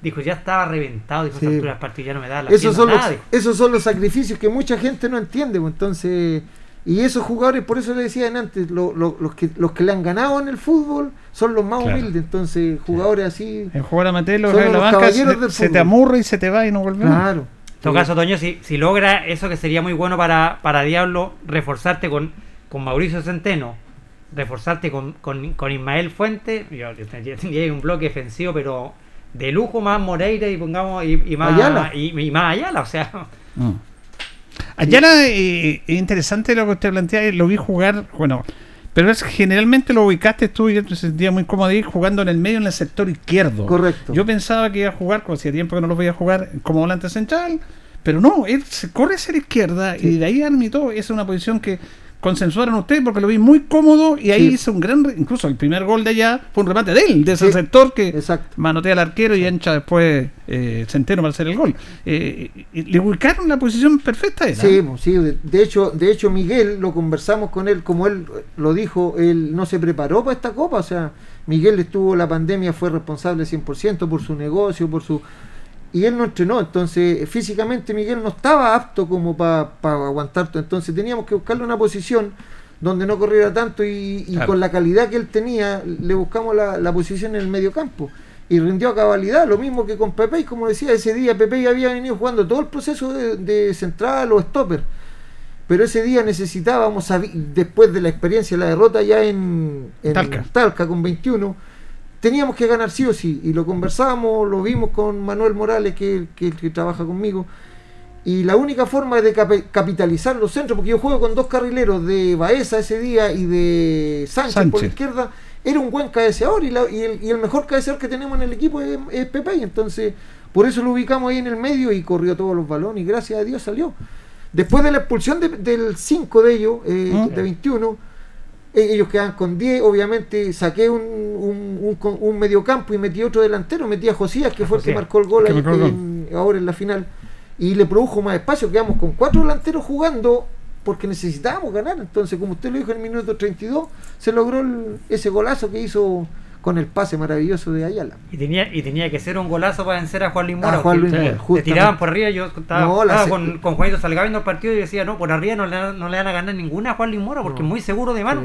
dijo, ya estaba reventado. Dijo, Sí. esa altura del partido ya no me da la Esos pierna son, los, nada", dijo. esos son los sacrificios que mucha gente no entiende. pues, Entonces, y esos jugadores, por eso le decían antes, lo- lo- los, que, los que le han ganado en el fútbol son los más Claro. humildes. Entonces, jugadores así. En jugar a meter los los banca, se, se te amurra y se te va y no vuelve. más. Claro. En todo caso, Toño, si, si logra eso que sería muy bueno para, para Diablo, reforzarte con, con Mauricio Centeno, reforzarte con, con, con Ismael Fuente, yo, yo tendría, un bloque defensivo, pero de lujo más Moreira y pongamos y, y más Ayala. Y, y más Ayala, o sea, Mm. Ayala, eh, es interesante lo que usted plantea, eh, lo vi jugar, bueno, pero es generalmente lo ubicaste tú y yo te sentía muy cómodo ahí jugando en el medio en el sector izquierdo. Correcto. Yo pensaba que iba a jugar, como hacía tiempo que no lo veía jugar, como volante central, pero no, él se corre hacia la izquierda y de ahí armitó. Esa es una posición que consensuaron ustedes porque lo vi muy cómodo y ahí Sí. hizo un gran, incluso el primer gol de allá fue un remate de él, de ese Sí, sector que Exacto. manotea al arquero y encha después eh, Centeno para hacer el gol. Eh, y- le ubicaron la posición perfecta esa. Sí, pues, sí, de, de hecho, de hecho Miguel lo conversamos con él, como él lo dijo, él no se preparó para esta copa, o sea, Miguel estuvo la pandemia, fue responsable 100% por su negocio, por su y él no entrenó, entonces físicamente Miguel no estaba apto como para aguantar todo, entonces teníamos que buscarle una posición donde no corriera tanto y, con la calidad que él tenía le buscamos la, posición en el medio campo y rindió a cabalidad, lo mismo que con Pepe, y como decía, ese día Pepe ya había venido jugando todo el proceso de, central o stopper, pero ese día necesitábamos, después de la experiencia, la derrota ya en, Talca. Talca con 21, teníamos que ganar sí o sí, y lo conversamos, lo vimos con Manuel Morales, que, que, que trabaja conmigo, y la única forma de capitalizar los centros, porque yo juego con dos carrileros de Baeza ese día y de Sánchez, por la izquierda, era un buen cabeceador y, y, el, mejor cabeceador que tenemos en el equipo es, Pepe, y entonces por eso lo ubicamos ahí en el medio y corrió todos los balones y gracias a Dios salió. Después de la expulsión del 5 de ellos, eh, ¿Mm? de 21, e-, ellos quedan con 10. Obviamente saqué un, un, un, mediocampo y metí otro delantero. Metí a Josías, que fue el que marcó el gol ahora en la final. Y le produjo más espacio. Quedamos con cuatro delanteros jugando porque necesitábamos ganar. Entonces, como usted lo dijo en el minuto 32, se logró ese golazo que hizo con el pase maravilloso de Ayala. Y tenía y tenía que ser un golazo para vencer a Juan Luis Mora. Juan tiraban por arriba, yo estaba, con, con, Juanito Salgado viendo el partido y decía, no, por arriba no le, no le van a ganar ninguna a Juan Luis Mora porque es muy seguro de mano.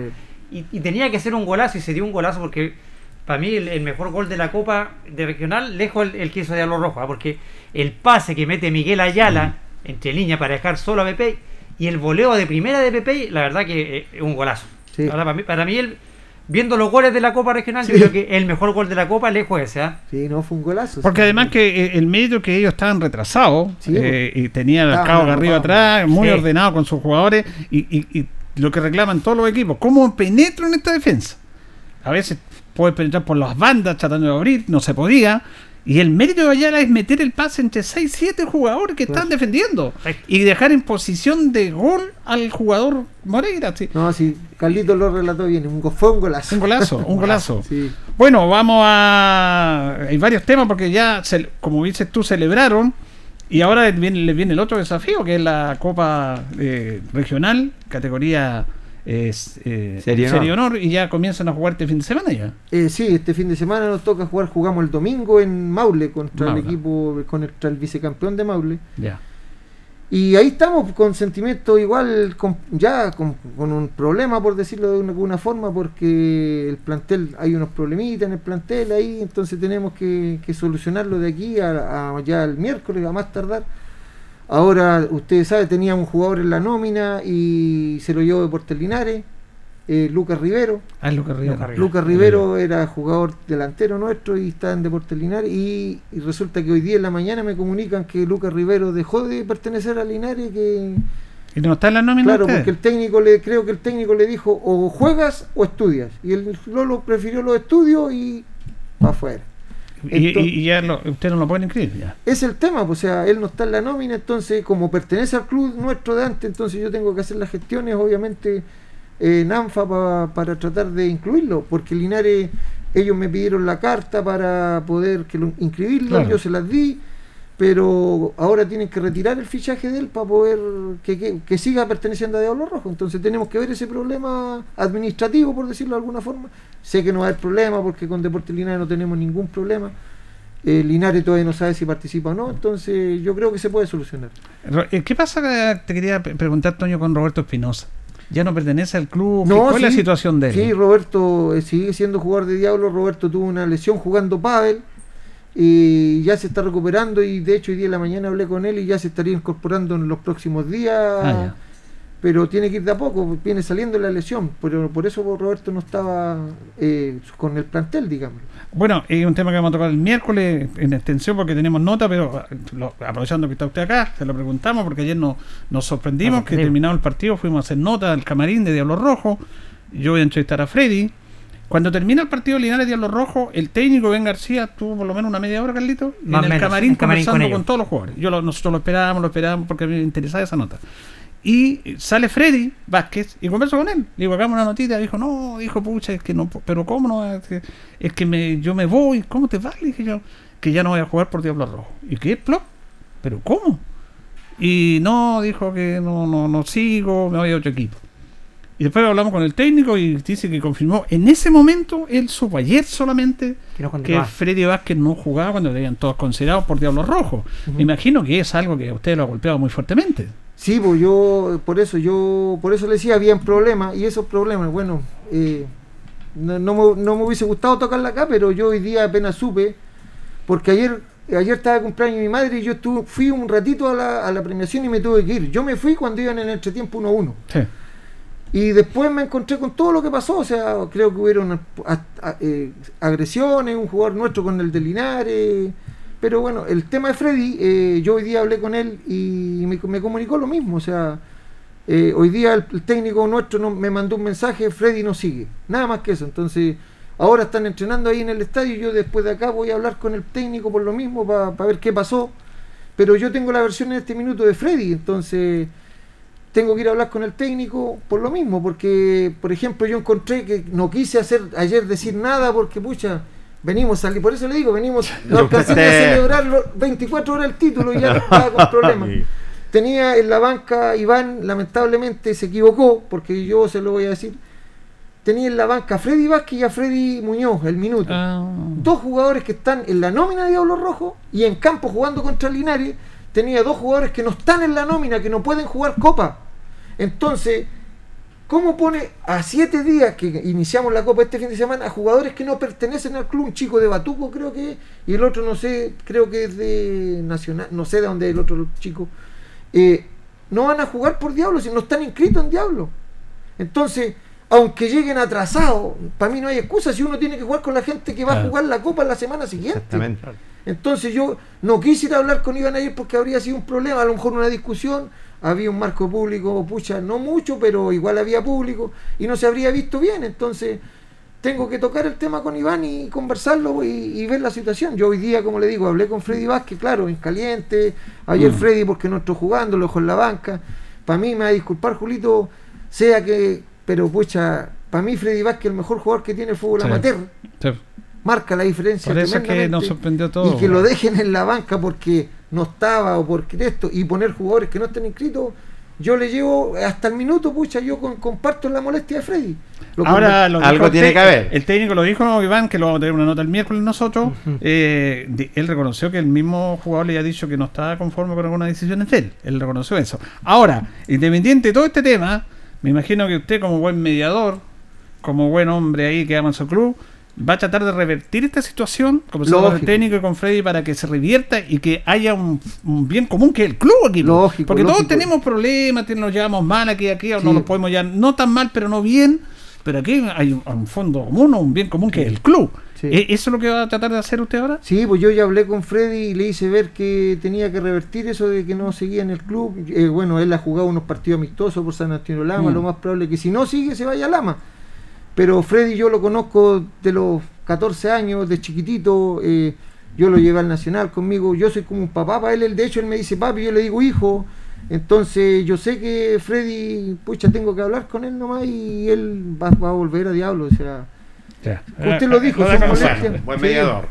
Y, tenía que ser un golazo y se dio un golazo porque para mí el, mejor gol de la Copa de Regional, lejos el, que hizo Diablo Rojo, ¿ah? porque el pase que mete Miguel Ayala entre línea para dejar solo a Pepe y el voleo de primera de Pepe, la verdad que eh, es un golazo. para mí, para mí el viendo los goles de la Copa Regional, yo creo que el mejor gol de la Copa lejos ese. ¿eh? Sí, no, fue un golazo. Porque además que eh, el mérito que ellos estaban retrasados eh, y tenía el cabo Garrido atrás, muy ordenado con sus jugadores y, lo que reclaman todos los equipos, ¿cómo penetro en esta defensa? A veces puede penetrar por las bandas tratando de abrir, no se podía. Y el mérito de Ayala es meter el pase entre 6 7 jugadores que están defendiendo y dejar en posición de gol al jugador Moreira. No, sí, Carlito lo relató bien, un, fue un golazo. Un golazo, un golazo. Bueno, vamos a... Hay varios temas porque ya, como dices tú, celebraron y ahora les viene, viene el otro desafío que es la Copa eh, Regional, categoría es eh, serio, honor. y ya comienzan a jugar este fin de semana ya. Eh, sí, este fin de semana nos toca jugar, jugamos el domingo en Maule contra el equipo, contra el vicecampeón de Maule. Ya. Y ahí estamos con sentimiento igual, ya con, un problema, por decirlo de alguna forma, porque el plantel, hay unos problemitas en el plantel ahí, entonces tenemos que, solucionarlo de aquí a, ya el miércoles, a más tardar Ahora, ustedes saben, tenía un jugador en la nómina y se lo llevó de Portelinares, eh, Lucas Rivero. Ah, Lucas Rivero. Lucas Rivero era jugador delantero nuestro y está en Deportes Linares. Y, resulta que hoy día en la mañana me comunican que Lucas Rivero dejó de pertenecer a Linares. Que, ¿Y no está en la nómina? Claro, porque el técnico le creo que el técnico le dijo o juegas o estudias. Y el Lolo prefirió los estudios y va afuera y, ya usted no lo pueden inscribir ya. Es el tema, pues, o sea, él no está en la nómina, entonces como pertenece al club nuestro de antes, entonces yo tengo que hacer las gestiones, obviamente, en ANFA para tratar de incluirlo, porque Linares, ellos me pidieron la carta para poder que lo, inscribirlo, yo se las di, pero ahora tienen que retirar el fichaje de él para poder que, que, siga perteneciendo a Diablo Rojo. Entonces tenemos que ver ese problema administrativo, por decirlo de alguna forma. Sé que no va a haber problema porque con Deportes Linares no tenemos ningún problema. Eh, Linares todavía no sabe si participa o no, entonces yo creo que se puede solucionar. Eh, ¿Qué pasa? Te quería preguntar, Toño, con Roberto Espinosa. ¿Ya no pertenece al club? ¿Cuál es la situación de él? Sí, Roberto eh, sigue siendo jugador de Diablo. Roberto tuvo una lesión jugando pádel y ya se está recuperando y de hecho hoy día en la mañana hablé con él y ya se estaría incorporando en los próximos días. Ah, pero tiene que ir de a poco viene saliendo la lesión pero por eso Roberto no estaba eh, con el plantel digamos. Bueno es un tema que vamos a tocar el miércoles en extensión porque tenemos nota pero aprovechando que está usted acá se lo preguntamos porque ayer nos, nos sorprendimos que terminado el partido fuimos a hacer nota al camarín de Diablo Rojo. Yo voy a entrevistar a Freddy cuando termina el partido Linares Diablo Rojo, el técnico Ben García tuvo por lo menos una media hora, Carlito, en el camarín conversando con, todos los jugadores. Yo nosotros lo esperábamos, lo esperábamos porque me interesaba esa nota. Y sale Freddy Vázquez y converso con él. Le digo, hagamos una notita. Dijo, no, dijo, pucha, es que no, pero ¿cómo no? Es que, me, yo me voy. ¿Cómo te vas? Le dije yo, que ya no voy a jugar por Diablo Rojo. ¿Y qué? ¿Plop? ¿Pero cómo? Y no, dijo que no, no, no sigo, me voy a otro equipo. Y después hablamos con el técnico y dice que confirmó. En ese momento, él supo ayer solamente Que no que continuaba. Freddy Vázquez no jugaba cuando le habían todos considerados por Diablos Rojos. Me imagino que es algo que a usted lo ha golpeado muy fuertemente. Sí, pues yo, por eso, yo, por eso le decía, habían problemas, y esos problemas, bueno, eh, no, no me, no me hubiese gustado tocarla acá, pero yo hoy día apenas supe, porque ayer, ayer estaba de cumpleaños mi madre y yo estuve, fui un ratito a la, a la premiación y me tuve que ir. Yo me fui cuando iban en el entretiempo 1-1. Sí. Y después me encontré con todo lo que pasó, o sea, creo que hubieron eh, agresiones, un jugador nuestro con el de Linares, pero bueno, el tema de Freddy, eh, yo hoy día hablé con él y me, comunicó lo mismo, o sea, eh, hoy día el, el técnico nuestro no- me mandó un mensaje, Freddy no sigue, nada más que eso, entonces ahora están entrenando ahí en el estadio, yo después de acá voy a hablar con el técnico por lo mismo, para ver qué pasó, pero yo tengo la versión en este minuto de Freddy, entonces tengo que ir a hablar con el técnico por lo mismo, porque, por ejemplo, yo encontré que no quise hacer ayer decir nada porque, pucha, venimos a salir, por eso le digo, venimos, no alcancé a celebrar los 24 horas el título y ya estaba con problemas. Tenía en la banca, Iván, lamentablemente se equivocó, porque yo se lo voy a decir, tenía en la banca a Freddy Vázquez y a Freddy Muñoz, el minuto. Ah, dos jugadores que están en la nómina de Diablo Rojo y en campo jugando contra Linares. Tenía dos jugadores que no están en la nómina, que no pueden jugar copa. Entonces, ¿cómo pone a siete días que iniciamos la copa este fin de semana a jugadores que no pertenecen al club? Un chico de Batuco creo que es, y el otro no sé, creo que es de Nacional, no sé de dónde es el otro chico. Eh, no van a jugar por Diablo si no están inscritos en Diablo. Entonces, aunque lleguen atrasados, para mí no hay excusa si uno tiene que jugar con la gente que va a jugar la copa la semana siguiente. Entonces yo no quise ir a hablar con Iván ayer porque habría sido un problema, a lo mejor una discusión, había un marco público, pucha, no mucho, pero igual había público y no se habría visto bien. Entonces tengo que tocar el tema con Iván y conversarlo y, y ver la situación. Yo hoy día, como le digo, hablé con Freddy Vázquez, claro, en caliente, ayer Mm. Freddy porque no estoy jugando, lo dejó en la banca. Para mí me va a disculpar, Julito, sea que, pero pucha, para mí Freddy Vázquez es el mejor jugador que tiene el fútbol Sí. amateur sí. marca la diferencia. Por eso es que nos sorprendió todo. Y que lo dejen en la banca porque no estaba o porque esto, y poner jugadores que no estén inscritos, yo le llevo hasta el minuto, pucha, yo con- comparto la molestia de Freddy. Lo Ahora lo Algo tiene que haber. El técnico lo dijo Iván, que lo vamos a tener una nota el miércoles nosotros. eh, él reconoció que el mismo jugador le había dicho que no estaba conforme con algunas decisiones de él. Él reconoció eso. Ahora, independiente de todo este tema, me imagino que usted como buen mediador, como buen hombre ahí que ama su club, va a tratar de revertir esta situación, como con el técnico y con Freddy, para que se revierta y que haya un, un bien común que es el club aquí. Lógico, Porque todos tenemos problemas, nos llevamos mal aquí, aquí, o Sí. no nos podemos ya, no tan mal, pero no bien. Pero aquí hay un, un fondo común, un bien común que es el club. Sí. ¿E- ¿Eso es lo que va a tratar de hacer usted ahora? Sí, pues yo ya hablé con Freddy y le hice ver que tenía que revertir eso de que no seguía en el club. Eh, bueno, él ha jugado unos partidos amistosos por San Antonio Lama, Mm. lo más probable es que si no sigue se vaya a Lama. Pero Freddy yo lo conozco de los 14 años, de chiquitito, eh, yo lo llevé al Nacional conmigo, yo soy como un papá para él, él de hecho él me dice papi, yo le digo hijo. Entonces yo sé que Freddy, pucha, tengo que hablar con él nomás y él va, va a volver a Diablo, o sea... Usted lo dijo, son deja molestias. pasar. Buen mediador.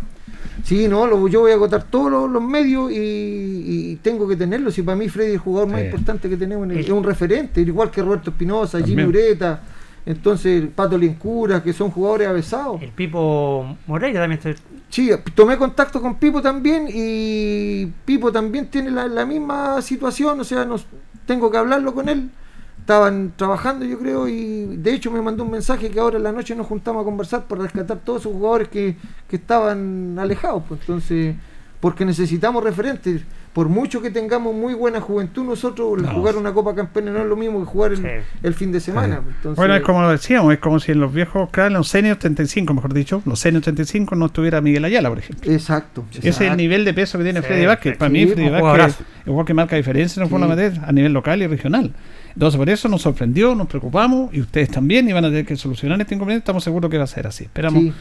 Sí, no, lo- yo voy a agotar todos los, los medios y, y tengo que tenerlo. Si para mí Freddy es el jugador más importante que tenemos, en el- es un referente, igual que Roberto Espinosa, Jimmy. Ureta, entonces Pato Liencura, que son jugadores avesados. El Pipo Moreira también. se- Sí, tomé contacto con Pipo también y Pipo también tiene la, la misma situación, o sea, nos, tengo que hablarlo con él. Estaban trabajando, yo creo, y de hecho me mandó un mensaje que ahora en la noche nos juntamos a conversar para rescatar todos esos jugadores que, que estaban alejados. Pues, entonces, porque necesitamos referentes. Por mucho que tengamos muy buena juventud, nosotros No. jugar una Copa Campeona no es lo mismo que jugar el, Sí. el fin de semana. pues, entonces- Bueno, es como lo decíamos, es como si en los viejos, claro, en los seniors 35, mejor dicho, los seniors 35 no estuviera Miguel Ayala, por ejemplo. Exacto. Ese es el nivel de peso que tiene Sí, Freddy Vázquez. Para sí, mí, Freddy Vázquez es igual que marca diferencia fútbol Sí. amateur a nivel local y regional. Entonces, por eso nos sorprendió, nos preocupamos y ustedes también y van a tener que solucionar este inconveniente. Estamos seguros que va a ser así. Esperamos, Sí.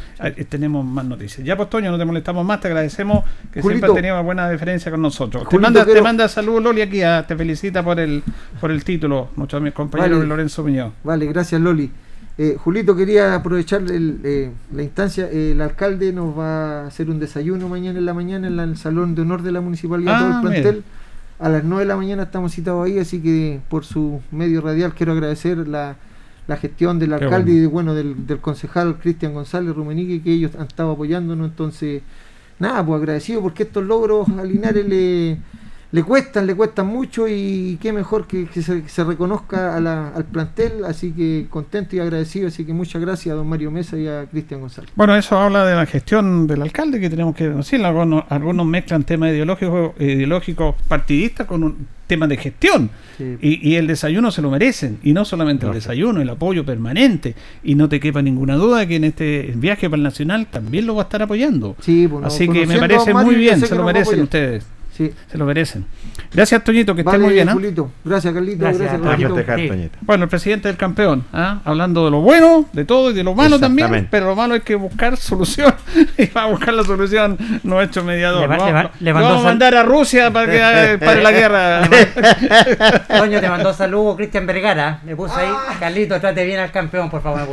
tenemos más noticias. Ya, Postoño, no te molestamos más, te agradecemos que Julito. siempre has tenido una buena diferencia con nosotros. te, manda, te manda saludos, Loli, aquí, ah, te felicita por el por el título, muchos de mis compañeros Vale. Lorenzo Muñoz. Vale, gracias Loli. Eh, Julito, quería aprovechar el, eh, la instancia. eh, el alcalde nos va a hacer un desayuno mañana en la mañana en la- en el Salón de Honor de la Municipalidad, Ah, todo el mira. A las 9 de la mañana estamos citados ahí, así que por su medio radial quiero agradecer la, la gestión del alcalde y de, bueno del, del concejal Cristian González Rumenique, que ellos han estado apoyándonos, entonces nada, pues agradecido porque estos logros a Linares le le cuestan, le cuestan mucho y qué mejor que, se, reconozca al plantel, así que contento y agradecido, así que muchas gracias a don Mario Mesa y a Cristian González. Bueno, eso habla de la gestión del alcalde que tenemos que decir, algunos, algunos mezclan temas ideológicos, ideológicos partidistas con un tema de gestión. Y, el desayuno se lo merecen. Y no solamente el desayuno, el apoyo permanente. Y no te quepa ninguna duda que en este viaje para el Nacional también lo va a estar apoyando. Sí, bueno, pues, así que me parece muy bien, se lo merecen ustedes. Sí. Se lo merecen. Gracias, Toñito, que esté muy bien. ¿ah? Gracias, Carlito. Gracias, gracias Bueno, el presidente del campeón, ¿ah? hablando de lo bueno, de todo y de lo malo también, pero lo malo es que buscar solución. y va a buscar la solución no hecho mediador. Le, vamos a mandar a Rusia para que para la guerra. Toño, te mandó saludos Cristian Vergara. Le puse ahí, Carlito, trate bien al campeón, por favor.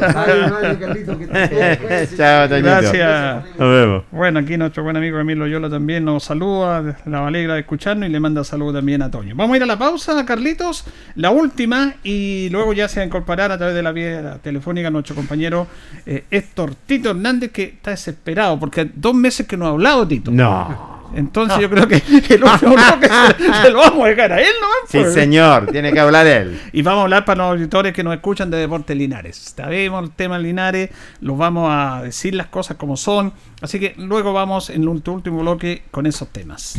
Chao, Toñito. Gracias. Nos vemos. Bueno, aquí nuestro buen amigo Emilio Yola también nos saluda. La alegra de escucharnos y le manda saludos también a Toño. Vamos a ir a la pausa, Carlitos, la última, y luego ya se va a incorporar a través de la vía telefónica nuestro compañero eh, Héctor Tito Hernández, que está desesperado, porque dos meses que no ha hablado, Tito. No. Entonces yo creo que el último que se, lo vamos a dejar a él, ¿no? Sí, pues. señor, tiene que hablar él. Y vamos a hablar para los auditores que nos escuchan de Deportes Linares. Sabemos el tema Linares, los vamos a decir las cosas como son. Así que luego vamos en el último bloque con esos temas.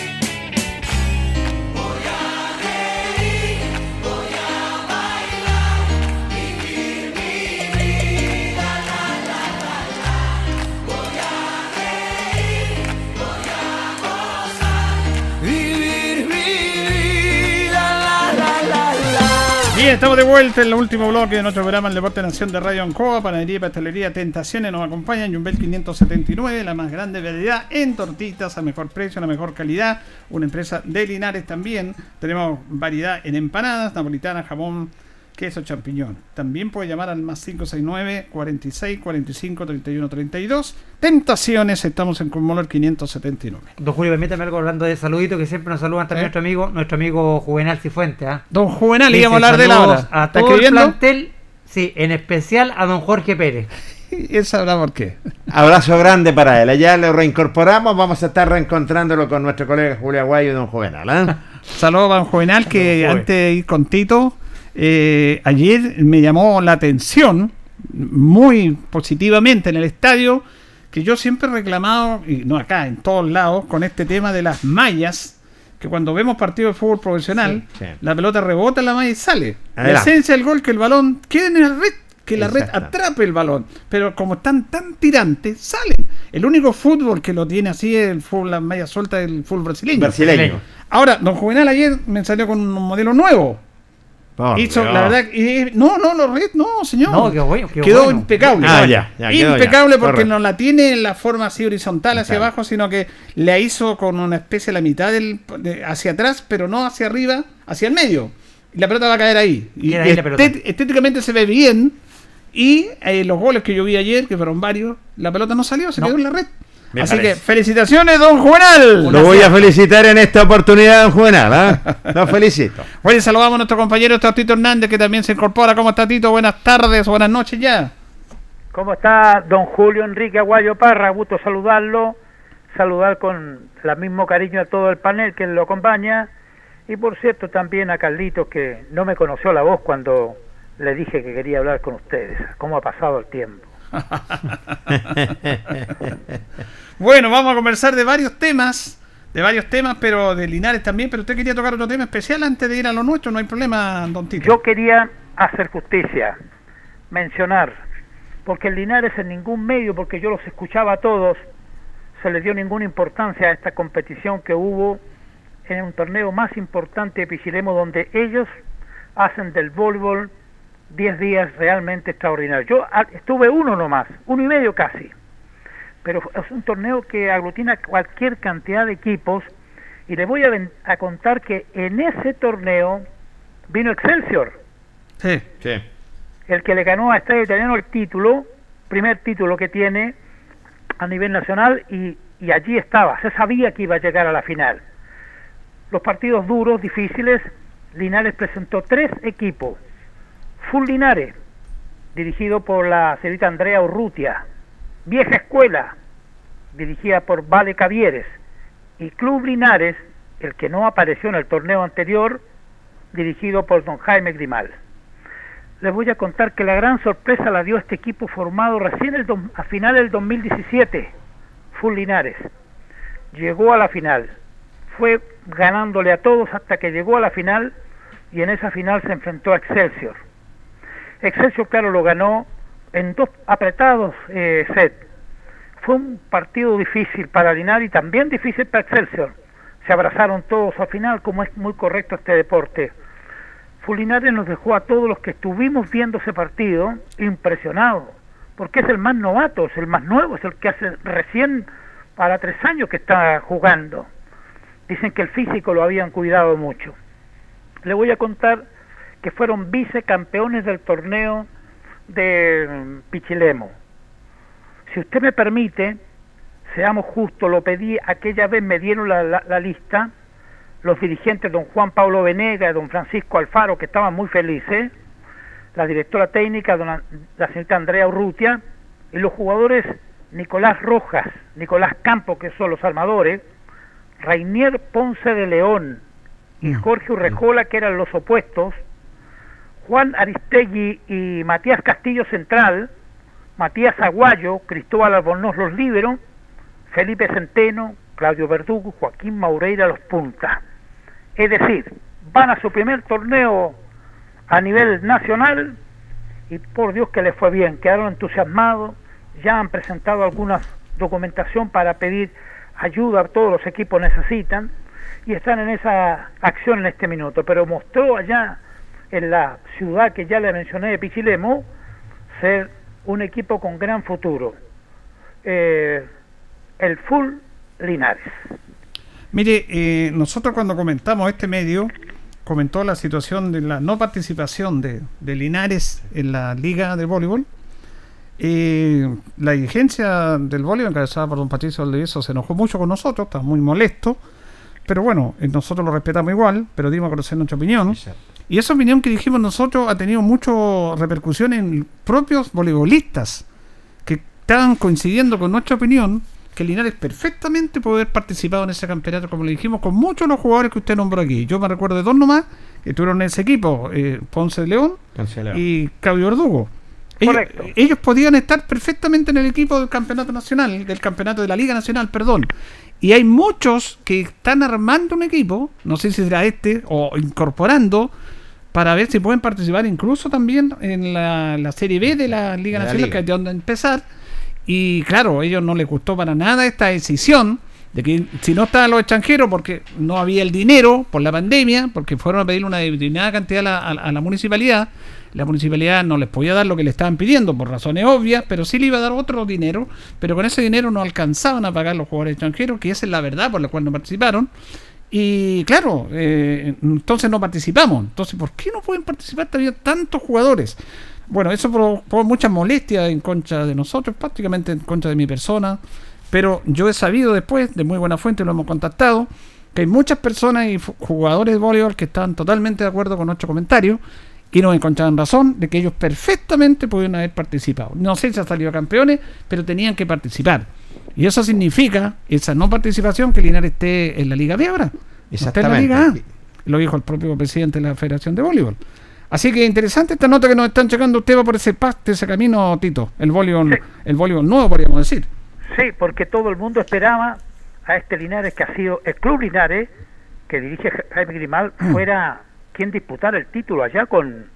Estamos de vuelta en el último bloque de nuestro programa El Deporte Nación de Radio Ancoa, Panadería y Pastelería Tentaciones nos acompañan Jumbel 579, la más grande variedad en tortitas a mejor precio, a la mejor calidad, una empresa de Linares también, tenemos variedad en empanadas, napolitana, jamón, queso, champiñón. También puede llamar al más 569 46 45 31 32. Tentaciones, estamos en Conmolor 579. Don Julio, permítame algo hablando de saludito que siempre nos saludan también ¿Eh? nuestro amigo, nuestro amigo Juvenal Cifuentes. ¿ah? Don Juvenal, íbamos a hablar de la hora. A ¿Está todo el plantel, sí, en especial a don Jorge Pérez. Él sabrá por qué. Abrazo grande para él. Allá lo reincorporamos. Vamos a estar reencontrándolo con nuestro colega Julio Aguayo y don Juvenal. ¿eh? Saludos a don Juvenal, que antes de ir con Tito, eh, ayer me llamó la atención muy positivamente en el estadio, que yo siempre he reclamado, y no acá, en todos lados, con este tema de las mallas, que cuando vemos partidos de fútbol profesional, Sí, sí. la pelota rebota en la malla y sale. La esencia del gol que el balón quede en la red, que la red atrape el balón. Pero como están tan tirantes, salen. El único fútbol que lo tiene así es el fútbol, la malla suelta del fútbol brasileño. Brasileño. Ahora, don Juvenal ayer me salió con un modelo nuevo. Por Hizo, Dios. la verdad, no, no, no, red, no, señor. No, qué bueno, qué quedó bueno. impecable. Ah, ya, ya, quedó impecable ya, porque correcto. no la tiene en la forma así horizontal hacia Claro. abajo, sino que la hizo con una especie de la mitad del, de- hacia atrás, pero no hacia arriba, hacia el medio. Y la pelota va a caer ahí. Y ahí estet- estéticamente se ve bien. Y eh, los goles que yo vi ayer, que fueron varios, la pelota no salió, se No. quedó en la red. Me Así parece. que felicitaciones, don Juvenal. Lo voy a felicitar en esta oportunidad, don Juvenal. ¿eh? Lo felicito. Oye, saludamos a nuestro compañero Tito Hernández, que también se incorpora. ¿Cómo está Tito? Buenas tardes, buenas noches ya. ¿Cómo está don Julio Enrique Aguayo Parra? Gusto saludarlo, saludar con el mismo cariño a todo el panel que lo acompaña y por cierto también a Carlitos que no me conoció la voz cuando le dije que quería hablar con ustedes. ¿Cómo ha pasado el tiempo? Bueno, vamos a conversar de varios temas, de varios temas, pero de Linares también. Pero usted quería tocar otro tema especial antes de ir a lo nuestro, no hay problema, don Tito. Yo quería hacer justicia, mencionar, porque en Linares en ningún medio, porque yo los escuchaba a todos, se le dio ninguna importancia a esta competición que hubo en un torneo más importante de Pichilemo, donde ellos hacen del voleibol 10 días realmente extraordinarios. Yo estuve uno nomás, uno y medio casi, pero es un torneo que aglutina cualquier cantidad de equipos y les voy a, ven- a contar que en ese torneo vino Excelsior, Sí. Sí. el que le ganó a Estadio Italiano el título, primer título que tiene a nivel nacional y, y allí estaba, se sabía que iba a llegar a la final. Los partidos duros, difíciles, Linares presentó tres equipos. Full Linares, dirigido por la señorita Andrea Urrutia. Vieja Escuela, dirigida por Vale Cavieres. Y Club Linares, el que no apareció en el torneo anterior, dirigido por don Jaime Grimal les voy a contar que la gran sorpresa la dio este equipo formado recién a final del 2017, Full Linares. Llegó a la final, fue ganándole a todos hasta que llegó a la final y en esa final se enfrentó a Excelsior. Excelsior, claro, lo ganó en dos apretados eh, sets. Fue un partido difícil para Linares y también difícil para Excelsior. Se abrazaron todos al final, como es muy correcto este deporte. Fulinares nos dejó a todos los que estuvimos viendo ese partido impresionados, porque es el más novato, es el más nuevo, es el que hace recién para tres años que está jugando. Dicen que el físico lo habían cuidado mucho. Le voy a contar que fueron vicecampeones del torneo de Pichilemo. Si usted me permite, seamos justos, lo pedí aquella vez, me dieron la, la lista, los dirigentes don Juan Pablo Venega y don Francisco Alfaro, que estaban muy felices, la directora técnica, la señorita Andrea Urrutia, y los jugadores Nicolás Rojas, Nicolás Campos, que son los armadores, Rainier Ponce de León y mm. Jorge Urrejola, que eran los opuestos, Juan Aristegui y Matías Castillo Central, Matías Aguayo, Cristóbal Albornoz los Líberos, Felipe Centeno, Claudio Verdugo, Joaquín Maureira los Puntas. Es decir, van a su primer torneo a nivel nacional y por Dios que les fue bien, quedaron entusiasmados, ya han presentado alguna documentación para pedir ayuda, todos los equipos necesitan y están en esa acción en este minuto, pero mostró allá en la ciudad que ya le mencioné de Pichilemo ser un equipo con gran futuro. Eh, el Full Linares. Mire, eh, nosotros cuando comentamos este medio, comentó la situación de la no participación de, Linares en la liga de voleibol. Eh, la dirigencia del voleibol, encabezada por don Patricio Valdivieso, se enojó mucho con nosotros, está muy molesto. Pero bueno, nosotros lo respetamos igual, pero dimos a conocer nuestra opinión. Y esa opinión que dijimos nosotros ha tenido mucha repercusión en propios voleibolistas que estaban coincidiendo con nuestra opinión que Linares perfectamente puede haber participado en ese campeonato, como le dijimos, con muchos de los jugadores que usted nombró aquí. Yo me recuerdo de dos nomás que estuvieron en ese equipo, eh, Ponce de León y Claudio Verdugo. Ellos, ellos, podían estar perfectamente en el equipo del campeonato nacional, del campeonato de la Liga Nacional, perdón. Y hay muchos que están armando un equipo, no sé si será este, o incorporando, para ver si pueden participar incluso también en la, Serie B de la Liga Nacional, que es de donde empezar y claro, a ellos no les gustó para nada esta decisión de que si no estaban los extranjeros porque no había el dinero por la pandemia, porque fueron a pedir una determinada cantidad a la, a la, municipalidad, la municipalidad no les podía dar lo que le estaban pidiendo por razones obvias, pero sí le iba a dar otro dinero, pero con ese dinero no alcanzaban a pagar los jugadores extranjeros, que esa es la verdad por la cual no participaron. Y claro, eh, entonces no participamos. Entonces, ¿por qué no pueden participar todavía tantos jugadores? Bueno, eso provocó mucha molestia en contra de nosotros, prácticamente en contra de mi persona. Pero yo he sabido después, de muy buena fuente, lo hemos contactado, que hay muchas personas y jugadores de voleibol que están totalmente de acuerdo con nuestro comentario y nos encontraban razón de que ellos perfectamente pudieron haber participado. No sé si han salido campeones, pero tenían que participar. Y eso significa, esa no participación, que Linares esté en la Liga B ahora. Está en la Liga A. Lo dijo el propio presidente de la Federación de Voleibol. Así que interesante esta nota que nos están checando. Usted va por ese paste, ese camino, Tito. El voleibol, el voleibol nuevo, podríamos decir. Sí, porque todo el mundo esperaba a este Linares que ha sido el club Linares, que dirige Jaime Grimal, fuera quien disputara el título allá con,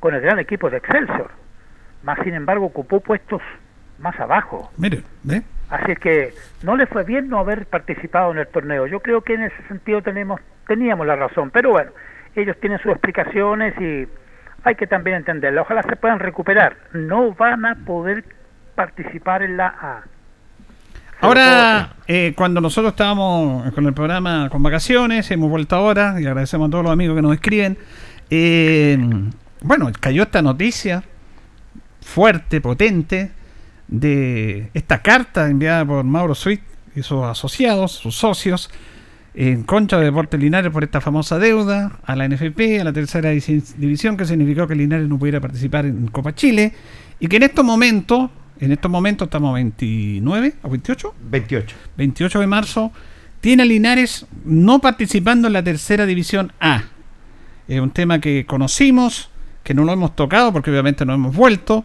con el gran equipo de Excelsior. Más sin embargo, ocupó puestos más abajo. Mire, ¿ve? Así que no le fue bien no haber participado en el torneo. Yo creo que en ese sentido tenemos, teníamos la razón. Pero bueno, ellos tienen sus explicaciones y hay que también entenderlo. Ojalá se puedan recuperar. No van a poder participar en la A. Ahora, eh, cuando nosotros estábamos con el programa con vacaciones, hemos vuelto ahora y agradecemos a todos los amigos que nos escriben. Eh, bueno, cayó esta noticia fuerte, potente, de esta carta enviada por Mauro Sweet y sus asociados, sus socios, en contra de Deportes Linares por esta famosa deuda a la NFP, a la tercera división, que significó que Linares no pudiera participar en Copa Chile y que en estos momentos, en estos momentos estamos a 29 o 28? 28. 28 de marzo, tiene a Linares no participando en la tercera división A. Es un tema que conocimos, que no lo hemos tocado porque obviamente no hemos vuelto,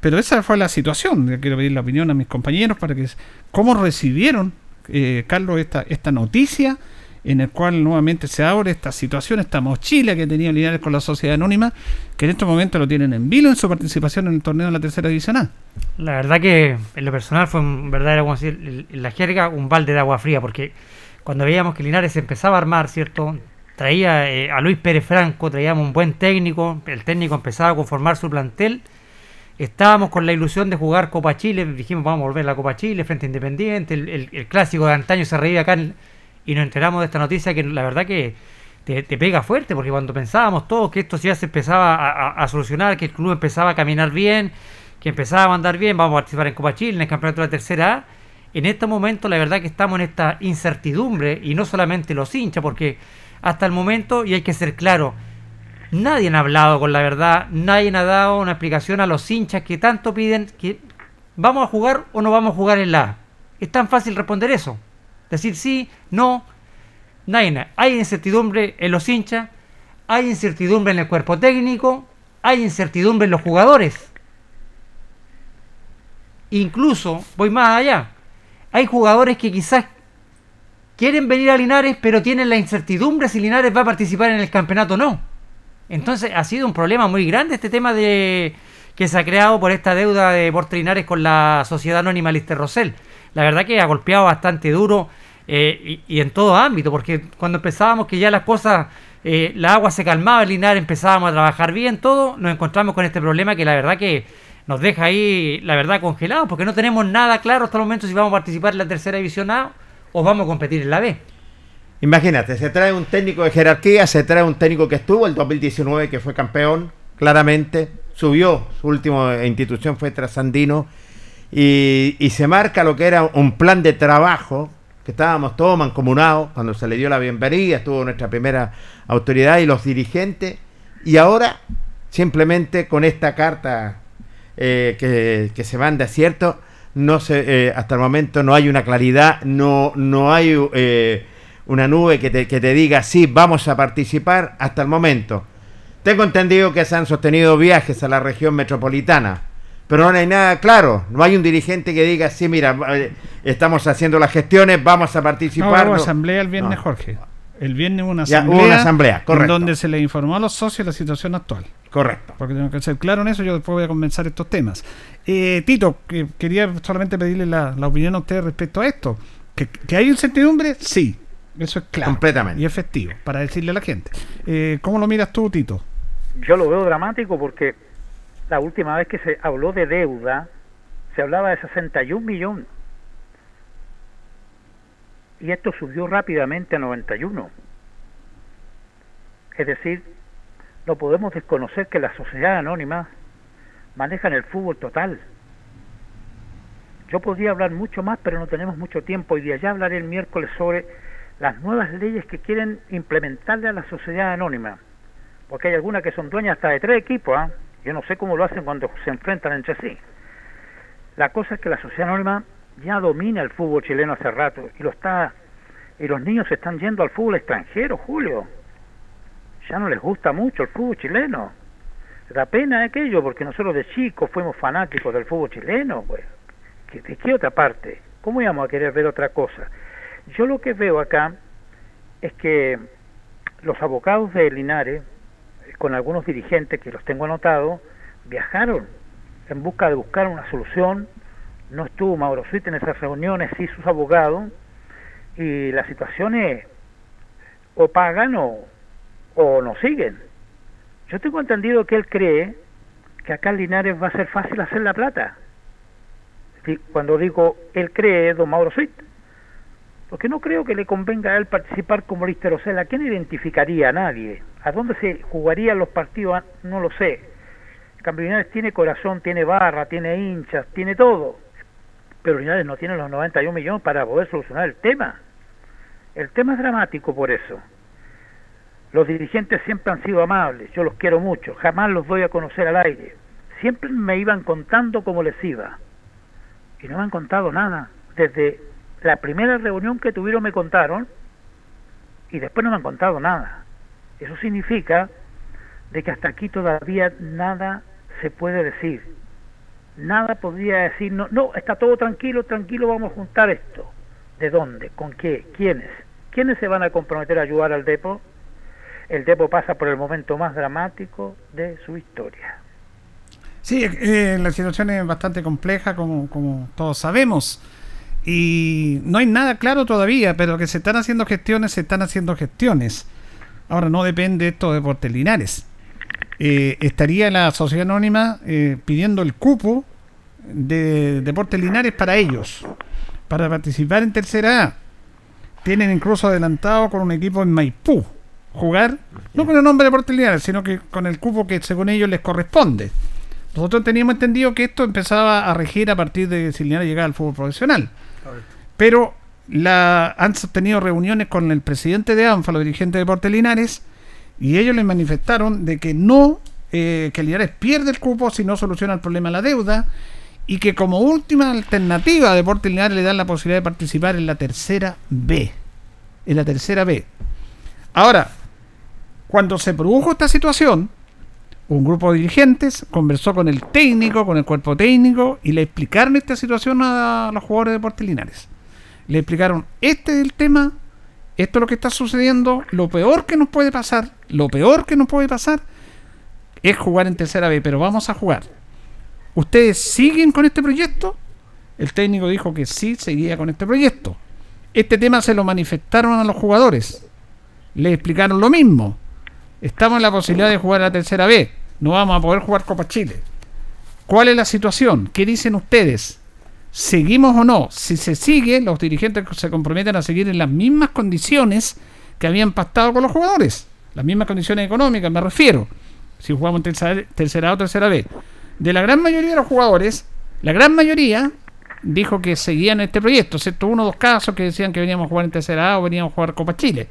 pero esa fue la situación. Quiero pedir la opinión a mis compañeros para que cómo recibieron eh, Carlos, esta, esta noticia en el cual nuevamente se abre esta situación, esta mochila que tenía Linares con la sociedad anónima, que en estos momentos lo tienen en vilo en su participación en el torneo de la tercera división A. La verdad que en lo personal fue un verdadero, como decir, la jerga, un balde de agua fría, porque cuando veíamos que Linares empezaba a armar, ¿cierto? Traía eh, a Luis Pérez Franco, traíamos un buen técnico, el técnico empezaba a conformar su plantel Estábamos con la ilusión de jugar Copa Chile, dijimos vamos a volver a la Copa Chile frente a Independiente, el, clásico de antaño se reía acá y nos enteramos de esta noticia que la verdad que te, pega fuerte, porque cuando pensábamos todos que esto ya se empezaba a, solucionar, que el club empezaba a caminar bien, que empezaba a andar bien, vamos a participar en Copa Chile, en el campeonato de la tercera A, en este momento la verdad que estamos en esta incertidumbre, y no solamente los hinchas, porque hasta el momento, y hay que ser claro, nadie ha hablado con la verdad, nadie ha dado una explicación a los hinchas que tanto piden que vamos a jugar o no vamos a jugar en la A. Es tan fácil responder eso. Decir sí, no, nadie. Hay incertidumbre en los hinchas, hay incertidumbre en el cuerpo técnico, hay incertidumbre en los jugadores. Incluso, voy más allá, hay jugadores que quizás quieren venir a Linares, pero tienen la incertidumbre si Linares va a participar en el campeonato o no. Entonces ha sido un problema muy grande este tema de que se ha creado por esta deuda de Linares con la sociedad anónima Lister Rosell. La verdad que ha golpeado bastante duro eh, y, en todo ámbito, porque cuando empezábamos que ya las cosas, eh, la agua se calmaba en Linares, empezábamos a trabajar bien, todo, nos encontramos con este problema que la verdad que nos deja ahí, la verdad, congelados, porque no tenemos nada claro hasta el momento si vamos a participar en la tercera división A o vamos a competir en la B. Imagínate, se trae un técnico de jerarquía, se trae un técnico que estuvo el 2019, que fue campeón, claramente, subió, su última institución fue Trasandino, y, y se marca lo que era un plan de trabajo, que estábamos todos mancomunados, cuando se le dio la bienvenida, estuvo nuestra primera autoridad y los dirigentes, y ahora simplemente con esta carta eh, que, se manda, ¿cierto? No se, eh, hasta el momento no hay una claridad, no, no hay eh, una nube que te, que te diga, sí, vamos a participar hasta el momento. Tengo entendido que se han sostenido viajes a la región metropolitana, pero no hay nada claro. No hay un dirigente que diga, sí, mira, estamos haciendo las gestiones, vamos a participar. No, asamblea el viernes, Jorge. El viernes hubo una asamblea, una asamblea correcto. donde se le informó a los socios la situación actual. Correcto. Porque tengo que ser claro en eso, yo después voy a comenzar estos temas. Eh, Tito, quería solamente pedirle la, opinión a usted respecto a esto. ¿Que, hay incertidumbre? Sí, eso es claro. Completamente. Y efectivo, para decirle a la gente. Eh, ¿Cómo lo miras tú, Tito? Yo lo veo dramático porque la última vez que se habló de deuda, se hablaba de 61 millones y esto subió rápidamente a 91. Es decir, no podemos desconocer que la sociedad anónima manejan el fútbol total. Yo podría hablar mucho más, pero no tenemos mucho tiempo y de allá hablaré el miércoles sobre las nuevas leyes que quieren implementarle a la sociedad anónima. Porque hay algunas que son dueñas hasta de tres equipos. ¿ah? Yo no sé cómo lo hacen cuando se enfrentan entre sí. La cosa es que la sociedad anónima ya domina el fútbol chileno hace rato y lo está y los niños se están yendo al fútbol extranjero, Julio. Ya no les gusta mucho el fútbol chileno. Da pena aquello porque nosotros de chicos fuimos fanáticos del fútbol chileno, pues. ¿De qué otra parte? ¿Cómo íbamos a querer ver otra cosa? Yo lo que veo acá es que los abogados de Linares, con algunos dirigentes que los tengo anotados, viajaron en busca de buscar una solución no estuvo Mauro Suite en esas reuniones, sí sus abogados, y las situaciones o pagan o, o no siguen. Yo tengo entendido que él cree que acá en Linares va a ser fácil hacer la plata. Cuando digo él cree, don Mauro Suite, porque no creo que le convenga a él participar como Lister ¿A quién identificaría? A nadie. ¿A dónde se jugarían los partidos? No lo sé. Linares tiene corazón, tiene barra, tiene hinchas, tiene todo pero Linares no tiene los 91 millones para poder solucionar el tema. El tema es dramático por eso. Los dirigentes siempre han sido amables, yo los quiero mucho, jamás los doy a conocer al aire. Siempre me iban contando cómo les iba. Y no me han contado nada. Desde la primera reunión que tuvieron me contaron y después no me han contado nada. Eso significa de que hasta aquí todavía nada se puede decir nada podría decir, no, está todo tranquilo, tranquilo, vamos a juntar esto. ¿De dónde? ¿Con qué? ¿Quiénes? ¿Quiénes se van a comprometer a ayudar al Depo? El Depo pasa por el momento más dramático de su historia. Sí, eh, la situación es bastante compleja, como, como todos sabemos. Y no hay nada claro todavía, pero que se están haciendo gestiones, se están haciendo gestiones. Ahora no depende esto de Portelinares. Eh, estaría la sociedad anónima eh, pidiendo el cupo de Deportes Linares para ellos, para participar en tercera A. tienen incluso adelantado con un equipo en Maipú jugar, no con el nombre de Deportes Linares, sino que con el cupo que según ellos les corresponde. Nosotros teníamos entendido que esto empezaba a regir a partir de si Linares llegaba al fútbol profesional. Pero han tenido reuniones con el presidente de ANFA, los dirigentes de Deportes Linares, y ellos les manifestaron de que no, eh, que Linares pierde el cupo si no soluciona el problema de la deuda, y que como última alternativa a Deportes Linares le dan la posibilidad de participar en la tercera B. En la tercera B. Ahora, cuando se produjo esta situación, un grupo de dirigentes conversó con el técnico, con el cuerpo técnico, y le explicaron esta situación a los jugadores de Deportes Linares. Le explicaron, este es el tema, esto es lo que está sucediendo, lo peor que nos puede pasar, lo peor que nos puede pasar es jugar en tercera B, pero vamos a jugar. ¿Ustedes siguen con este proyecto? El técnico dijo que sí, seguía con este proyecto. Este tema se lo manifestaron a los jugadores. Le explicaron lo mismo. Estamos en la posibilidad de jugar a la tercera B. No vamos a poder jugar Copa Chile. ¿Cuál es la situación? ¿Qué dicen ustedes? ¿Seguimos o no? Si se sigue, los dirigentes se comprometen a seguir en las mismas condiciones que habían pactado con los jugadores. Las mismas condiciones económicas, me refiero. Si jugamos tercera, tercera A o tercera B de la gran mayoría de los jugadores, la gran mayoría dijo que seguían este proyecto, excepto uno o dos casos que decían que veníamos a jugar en tercera A o veníamos a jugar Copa Chile.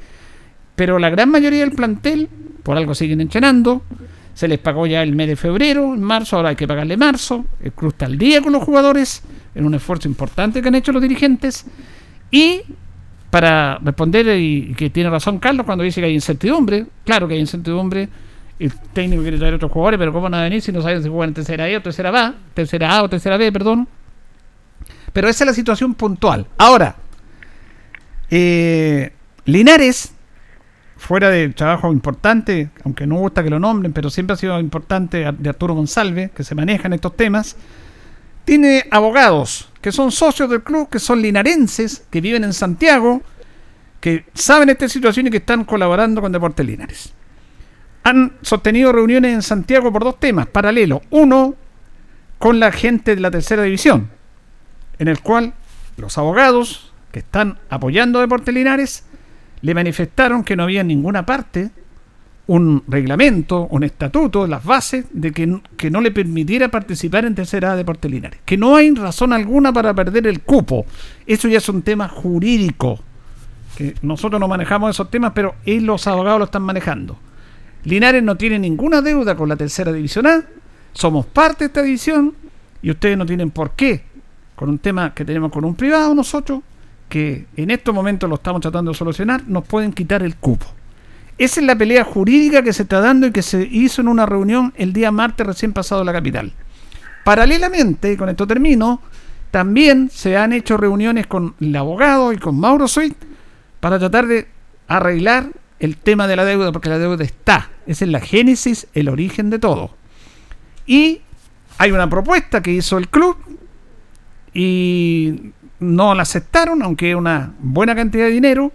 Pero la gran mayoría del plantel, por algo siguen entrenando, se les pagó ya el mes de febrero, en marzo, ahora hay que pagarle marzo, el club está al día con los jugadores, en un esfuerzo importante que han hecho los dirigentes, y para responder, y que tiene razón Carlos cuando dice que hay incertidumbre, claro que hay incertidumbre, el técnico quiere traer otros jugadores, pero ¿cómo van a venir si no saben si juegan en tercera A o tercera B? Tercera A o tercera B, perdón. Pero esa es la situación puntual. Ahora, eh, Linares, fuera del trabajo importante, aunque no gusta que lo nombren, pero siempre ha sido importante de Arturo González, que se maneja en estos temas, tiene abogados que son socios del club, que son linarenses, que viven en Santiago, que saben esta situación y que están colaborando con Deportes Linares han sostenido reuniones en Santiago por dos temas paralelos. Uno, con la gente de la tercera división, en el cual los abogados que están apoyando a Deportes Linares le manifestaron que no había en ninguna parte un reglamento, un estatuto, las bases de que, que no le permitiera participar en tercera A Deportes Linares. Que no hay razón alguna para perder el cupo. Eso ya es un tema jurídico. Que nosotros no manejamos esos temas, pero ellos, los abogados lo están manejando. Linares no tiene ninguna deuda con la tercera división A. Somos parte de esta división y ustedes no tienen por qué, con un tema que tenemos con un privado nosotros, que en estos momentos lo estamos tratando de solucionar, nos pueden quitar el cupo. Esa es la pelea jurídica que se está dando y que se hizo en una reunión el día martes recién pasado en la capital. Paralelamente, con esto termino, también se han hecho reuniones con el abogado y con Mauro Suit para tratar de arreglar el tema de la deuda, porque la deuda está. Esa es la génesis, el origen de todo. Y hay una propuesta que hizo el club y no la aceptaron, aunque una buena cantidad de dinero.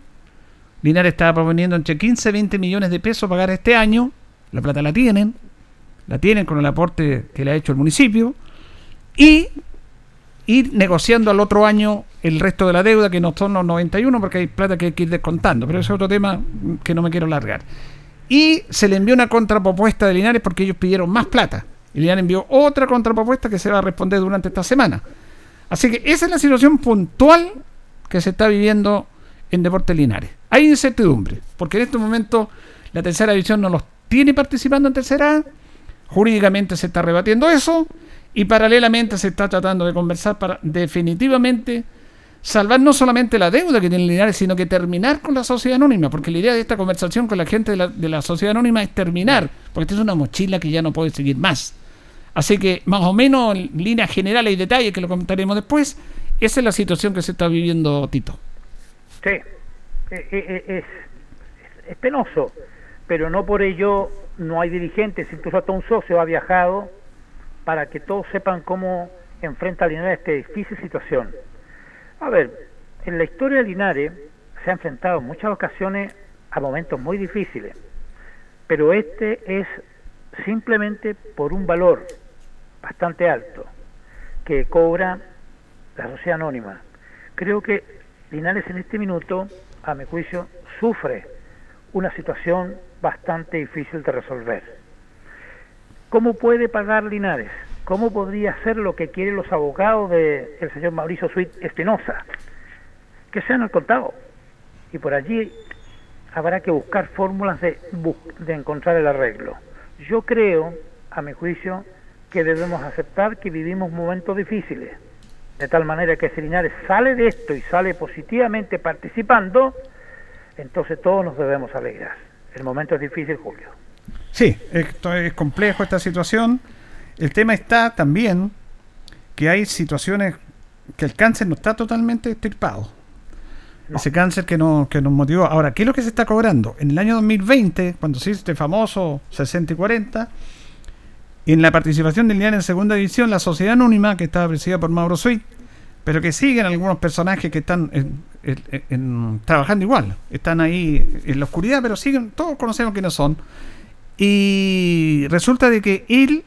Linares estaba proponiendo entre 15 y 20 millones de pesos pagar este año. La plata la tienen, la tienen con el aporte que le ha hecho el municipio. Y ir negociando al otro año el resto de la deuda, que no son los 91, porque hay plata que hay que ir descontando, pero ese es otro tema que no me quiero largar. Y se le envió una contrapropuesta de Linares porque ellos pidieron más plata. Y Linares envió otra contrapropuesta que se va a responder durante esta semana. Así que esa es la situación puntual que se está viviendo en Deportes Linares. Hay incertidumbre, porque en este momento la tercera división no los tiene participando en tercera. Jurídicamente se está rebatiendo eso y paralelamente se está tratando de conversar para definitivamente salvar no solamente la deuda que tiene Linares, sino que terminar con la sociedad anónima, porque la idea de esta conversación con la gente de la, de la sociedad anónima es terminar, porque esta es una mochila que ya no puede seguir más. Así que más o menos en líneas generales y detalles que lo comentaremos después, esa es la situación que se está viviendo Tito. Sí, eh, eh, eh, es, penoso, pero no por ello no hay dirigentes, incluso hasta un socio ha viajado para que todos sepan cómo enfrenta Linares esta difícil situación. A ver, en la historia de Linares se ha enfrentado en muchas ocasiones a momentos muy difíciles, pero este es simplemente por un valor bastante alto que cobra la sociedad anónima. Creo que Linares en este minuto a mi juicio, sufre una situación bastante difícil de resolver. ¿Cómo puede pagar Linares? ¿Cómo podría hacer lo que quieren los abogados del señor Mauricio Suit Espinosa? Que sean al contado. Y por allí habrá que buscar fórmulas de, de encontrar el arreglo. Yo creo, a mi juicio, que debemos aceptar que vivimos momentos difíciles. De tal manera que si Linares sale de esto y sale positivamente participando, entonces todos nos debemos alegrar. El momento es difícil, Julio. Sí, esto es complejo esta situación. El tema está también que hay situaciones que el cáncer no está totalmente estirpado. Ese cáncer que, no, que nos motivó. Ahora, ¿qué es lo que se está cobrando? En el año 2020, cuando se hizo este famoso 60 y 40, en la participación del Linares en segunda división, la sociedad anónima, que estaba presidida por Mauro Suit, pero que siguen algunos personajes que están trabajando igual, están ahí en la oscuridad, pero siguen, todos conocemos quiénes son. Y resulta de que él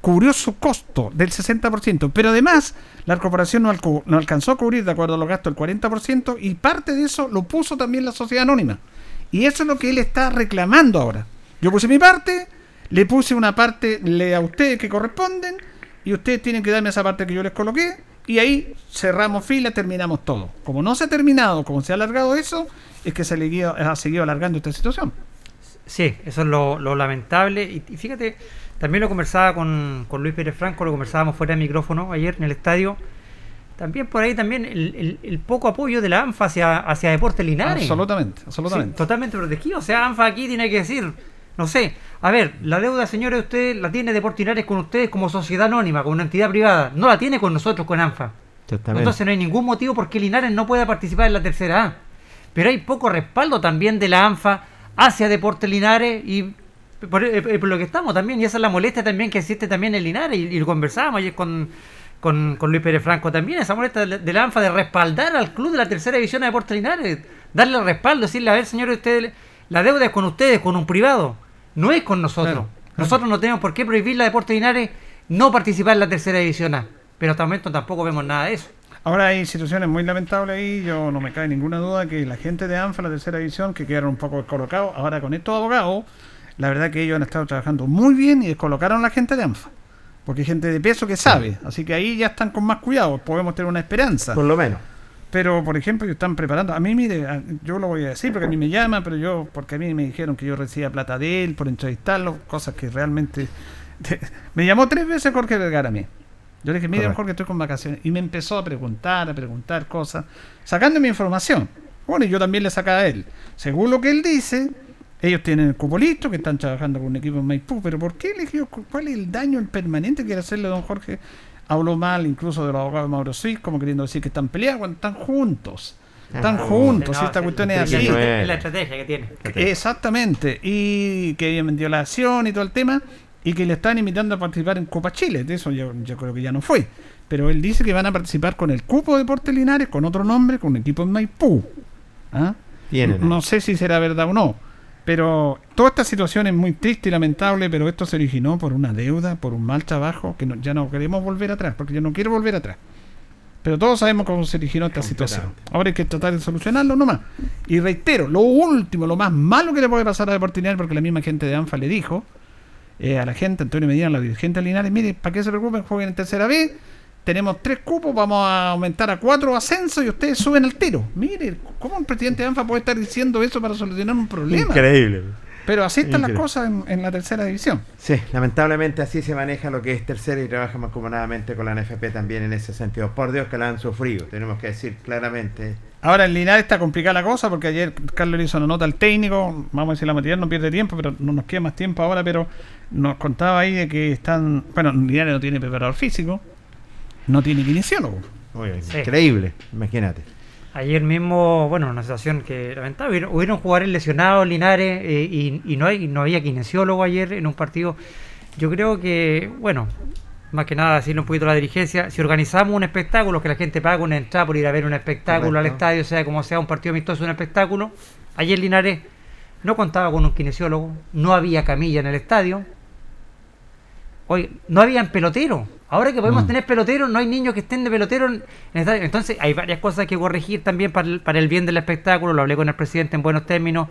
cubrió su costo del 60%, pero además la corporación no, no, alcanzó a cubrir, de acuerdo a los gastos, el 40% y parte de eso lo puso también la sociedad anónima. Y eso es lo que él está reclamando ahora. Yo puse mi parte, le puse una parte le a ustedes que corresponden y ustedes tienen que darme esa parte que yo les coloqué y ahí cerramos fila, terminamos todo. Como no se ha terminado, como se ha alargado eso, es que se ha seguido alargando esta situación. Sí, eso es lo, lamentable. Y, fíjate, también lo conversaba con, Luis Pérez Franco, lo conversábamos fuera de micrófono ayer en el estadio. También por ahí también el, poco apoyo de la ANFA hacia, hacia Deportes Linares. Absolutamente, absolutamente. totalmente protegido. O sea, ANFA aquí tiene que decir, no sé, a ver, la deuda, señores, usted la tiene Deportes Linares con ustedes como sociedad anónima, como una entidad privada. No la tiene con nosotros, con ANFA. Entonces no hay ningún motivo por qué Linares no pueda participar en la tercera A. Pero hay poco respaldo también de la ANFA hacia Deportes Linares y eh, por, lo que estamos también, y esa es la molestia también que existe también en Linares, y, lo conversábamos ayer con, con, Luis Pérez Franco también, esa molestia de, la ANFA de respaldar al club de la tercera división de Deportes Linares, darle respaldo, decirle, a ver señores, ustedes, la deuda es con ustedes, con un privado, no es con nosotros. Nosotros no tenemos por qué prohibir la Deportes Linares no participar en la tercera división A, pero hasta el momento tampoco vemos nada de eso. Ahora hay situaciones muy lamentables ahí, yo no me cae ninguna duda que la gente de ANFA, la tercera división, que quedaron un poco descolocados, ahora con estos abogados, la verdad que ellos han estado trabajando muy bien y descolocaron a la gente de ANFA. Porque hay gente de peso que sabe, así que ahí ya están con más cuidado, podemos tener una esperanza. Por lo menos. Pero, por ejemplo, ellos están preparando. A mí, mire, yo lo voy a decir porque a mí me llama, pero yo, porque a mí me dijeron que yo recibía plata de él por entrevistarlo, cosas que realmente. me llamó tres veces Jorge Vergara a mí. Yo le dije, mire, mejor que estoy con vacaciones. Y me empezó a preguntar, a preguntar cosas, sacando mi información. Bueno, y yo también le sacaba a él. Según lo que él dice, ellos tienen el cupo listo, que están trabajando con un equipo en Maipú, pero ¿por qué eligió? ¿Cuál es el daño el permanente que quiere hacerle a don Jorge? Habló mal incluso de los abogados de Mauro Suiz, como queriendo decir que están peleados cuando están juntos. Están ah, juntos, esta cuestión es así. Es la estrategia que tiene. Exactamente. Y que habían vendido la acción y todo el tema y que le están invitando a participar en Copa Chile. De eso yo, creo que ya no fue. Pero él dice que van a participar con el cupo de Deportes Linares, con otro nombre, con un equipo en Maipú. ¿Ah? No, sé si será verdad o no. Pero toda esta situación es muy triste y lamentable, pero esto se originó por una deuda, por un mal trabajo, que ya no queremos volver atrás, porque yo no quiero volver atrás. Pero todos sabemos cómo se originó esta situación. Ahora hay que tratar de solucionarlo nomás. Y reitero, lo último, lo más malo que le puede pasar a Deportes Linares, porque la misma gente de ANFA le dijo, eh, a la gente, Antonio Medina, la dirigente de Linares, mire, ¿para qué se preocupen? Jueguen en tercera vez, tenemos tres cupos, vamos a aumentar a cuatro ascensos y ustedes suben al tiro. Mire, ¿cómo un presidente de ANFA puede estar diciendo eso para solucionar un problema? Increíble. Pero así están las cosas en, la tercera división. Sí, lamentablemente así se maneja lo que es tercera y trabaja más comodamente con la NFP también en ese sentido. Por Dios que la han sufrido, tenemos que decir claramente. Ahora en Linares está complicada la cosa porque ayer Carlos le hizo una nota al técnico, vamos a decir la material no pierde tiempo, pero no nos queda más tiempo ahora, pero nos contaba ahí de que están, bueno, Linares no tiene preparador físico, no tiene kinesiólogo. Increíble, imagínate. Ayer mismo, bueno, una situación que lamentable, hubieron jugadores lesionados Linares eh, y, no, hay, no había kinesiólogo ayer en un partido. Yo creo que, bueno, más que nada decirle un poquito a la dirigencia, si organizamos un espectáculo, que la gente paga una entrada por ir a ver un espectáculo al estadio, sea como sea un partido amistoso, un espectáculo, ayer Linares no contaba con un kinesiólogo, no había camilla en el estadio, hoy no habían pelotero, Ahora que podemos mm. tener peloteros, no hay niños que estén de peloteros. Entonces hay varias cosas que corregir también para el, para el bien del espectáculo. Lo hablé con el presidente en buenos términos.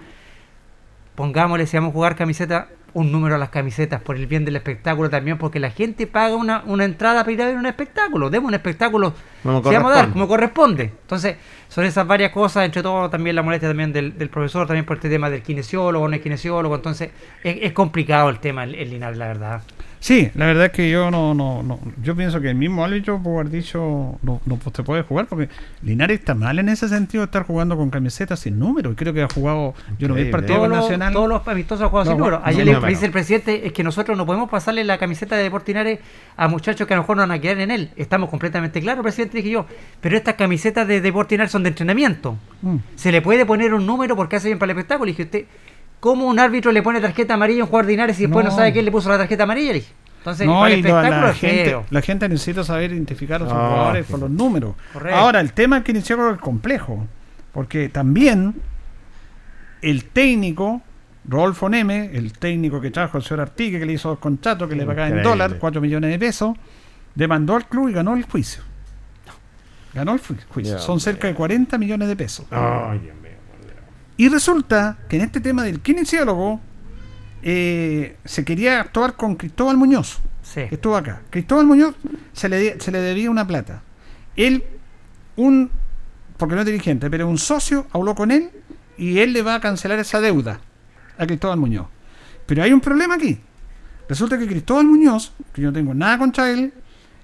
Pongámosle, si vamos a jugar camiseta, un número a las camisetas por el bien del espectáculo también, porque la gente paga una, una entrada para ir a ver un espectáculo. Demos un espectáculo, como, vamos a dar, como corresponde. Entonces, son esas varias cosas, entre todo también la molestia también del, profesor, también por este tema del kinesiólogo, no es kinesiólogo. Entonces, es, complicado el tema, el, el la verdad. Sí, la verdad es que yo no, no, no yo pienso que el mismo árbitro puede haber dicho no, no pues, te puede jugar porque Linares está mal en ese sentido de estar jugando con camisetas sin número y creo que ha jugado yo no vi el partido todos nacional. todos los amistosos han jugado sin número. ayer le dice el presidente es que nosotros no podemos pasarle la camiseta de Deportinares a muchachos que a lo mejor no van a quedar en él estamos completamente claros presidente dije yo. Pero estas camisetas de Deportinares son de entrenamiento. Mm. se le puede poner un número porque hace bien para el espectáculo y dije usted ¿Cómo un árbitro le pone tarjeta amarilla a un jugador de Linares y después no, sabe quién le puso la tarjeta amarilla? Entonces, no, el espectáculo la, gente, la gente necesita saber identificar a los ah, jugadores por los números. Ahora, el tema que inició es complejo, porque también el técnico, Rodolfo Neme, el técnico que trajo el señor Artigue, que le hizo dos contratos, que le pagaba en dólar, 4 millones de pesos, demandó al club y ganó el juicio. Ganó el juicio. Son cerca de 40 millones de pesos. Y resulta que en este tema del kinesiólogo eh, se quería actuar con Cristóbal Muñoz, que estuvo acá. Cristóbal Muñoz se le, se le debía una plata. Él, un, porque no es dirigente, pero un socio habló con él y él le va a cancelar esa deuda a Cristóbal Muñoz. Pero hay un problema aquí. Resulta que Cristóbal Muñoz, que yo no tengo nada contra él,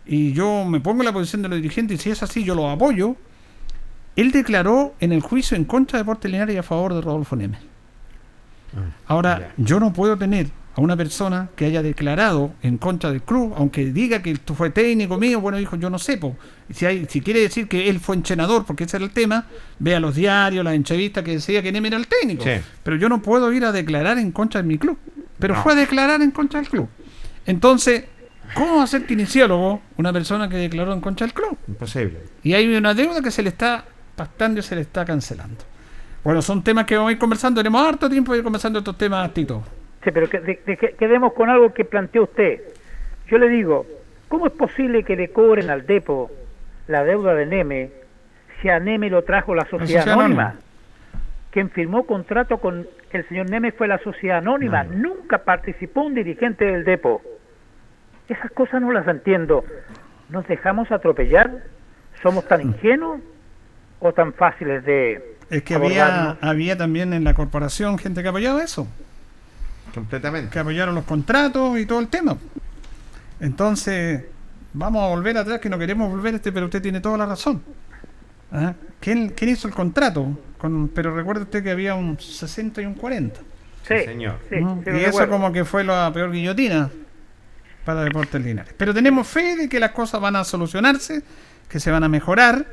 y yo me pongo en la posición de los dirigentes, y si es así, yo lo apoyo, él declaró en el juicio en contra de Porte y a favor de Rodolfo Neme. Ah, Ahora, yo no puedo tener a una persona que haya declarado en contra del club, aunque diga que esto fue técnico mío, bueno, hijo, yo no sé, si hay, si quiere decir que él fue entrenador, porque ese era el tema, vea los diarios, las entrevistas que decía que Neme era el técnico. Pero yo no puedo ir a declarar en contra de mi club. Pero fue a declarar en contra del club. Entonces, ¿cómo va a ser kinesiólogo una persona que declaró en contra del club? Imposible. Y hay una deuda que se le está pastando se le está cancelando. Bueno, son temas que vamos a ir conversando. Tenemos harto tiempo de ir conversando estos temas, Tito. Sí, pero que, quedemos con algo que planteó usted. Yo le digo, ¿cómo es posible que le cobren al Depo la deuda de Neme si a Neme lo trajo la sociedad, anónima? Quien firmó contrato con el señor Neme fue la sociedad anónima. Nunca participó un dirigente del Depo. Esas cosas no las entiendo. ¿Nos dejamos atropellar? ¿Somos tan ingenuos o tan fáciles de es que había, había también en la corporación gente que apoyaba eso. Completamente. Que apoyaron los contratos y todo el tema. Entonces, vamos a volver atrás, que no queremos volver este, pero usted tiene toda la razón. ¿Ah? ¿Quién, hizo el contrato? Con, pero recuerde usted que había un 60 y un 40. Sí, señor. y eso como que fue la peor guillotina para Deportes Linares. Pero tenemos fe de que las cosas van a solucionarse, que se van a mejorar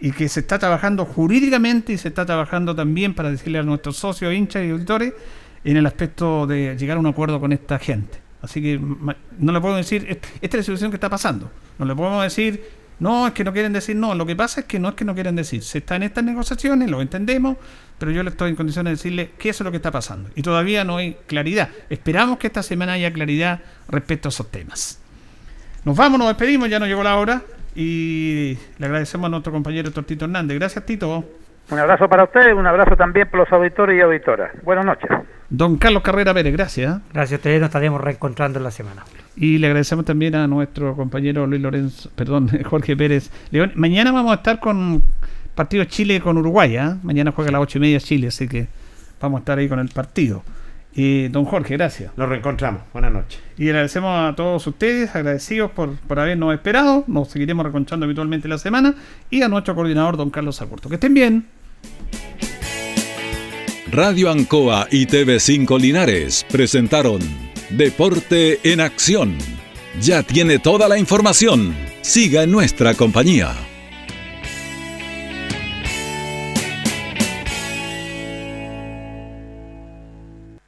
y que se está trabajando jurídicamente y se está trabajando también para decirle a nuestros socios, hinchas y auditores en el aspecto de llegar a un acuerdo con esta gente. Así que no le puedo decir, esta es la situación que está pasando. No le podemos decir, no, es que no quieren decir no. Lo que pasa es que no es que no quieren decir. Se está en estas negociaciones, lo entendemos, pero yo le estoy en condiciones de decirle qué es lo que está pasando. Y todavía no hay claridad. Esperamos que esta semana haya claridad respecto a esos temas. Nos vamos, nos despedimos, ya nos llegó la hora. Y le agradecemos a nuestro compañero Tortito Hernández. Gracias, Tito. Un abrazo para usted, un abrazo también para los auditores y auditoras. Buenas noches. Don Carlos Carrera Pérez, gracias. ¿eh? Gracias a ustedes, nos estaremos reencontrando en la semana. Y le agradecemos también a nuestro compañero Luis Lorenzo, perdón, Jorge Pérez León. Mañana vamos a estar con partido Chile con Uruguay, ¿eh? Mañana juega a las ocho y media Chile, así que vamos a estar ahí con el partido. Y don Jorge, gracias. Nos reencontramos. Buenas noches. Y agradecemos a todos ustedes, agradecidos por, por habernos esperado. Nos seguiremos reencontrando habitualmente la semana. Y a nuestro coordinador, don Carlos Agurto. Que estén bien. Radio Ancoa y TV5 Linares presentaron Deporte en Acción. Ya tiene toda la información. Siga en nuestra compañía.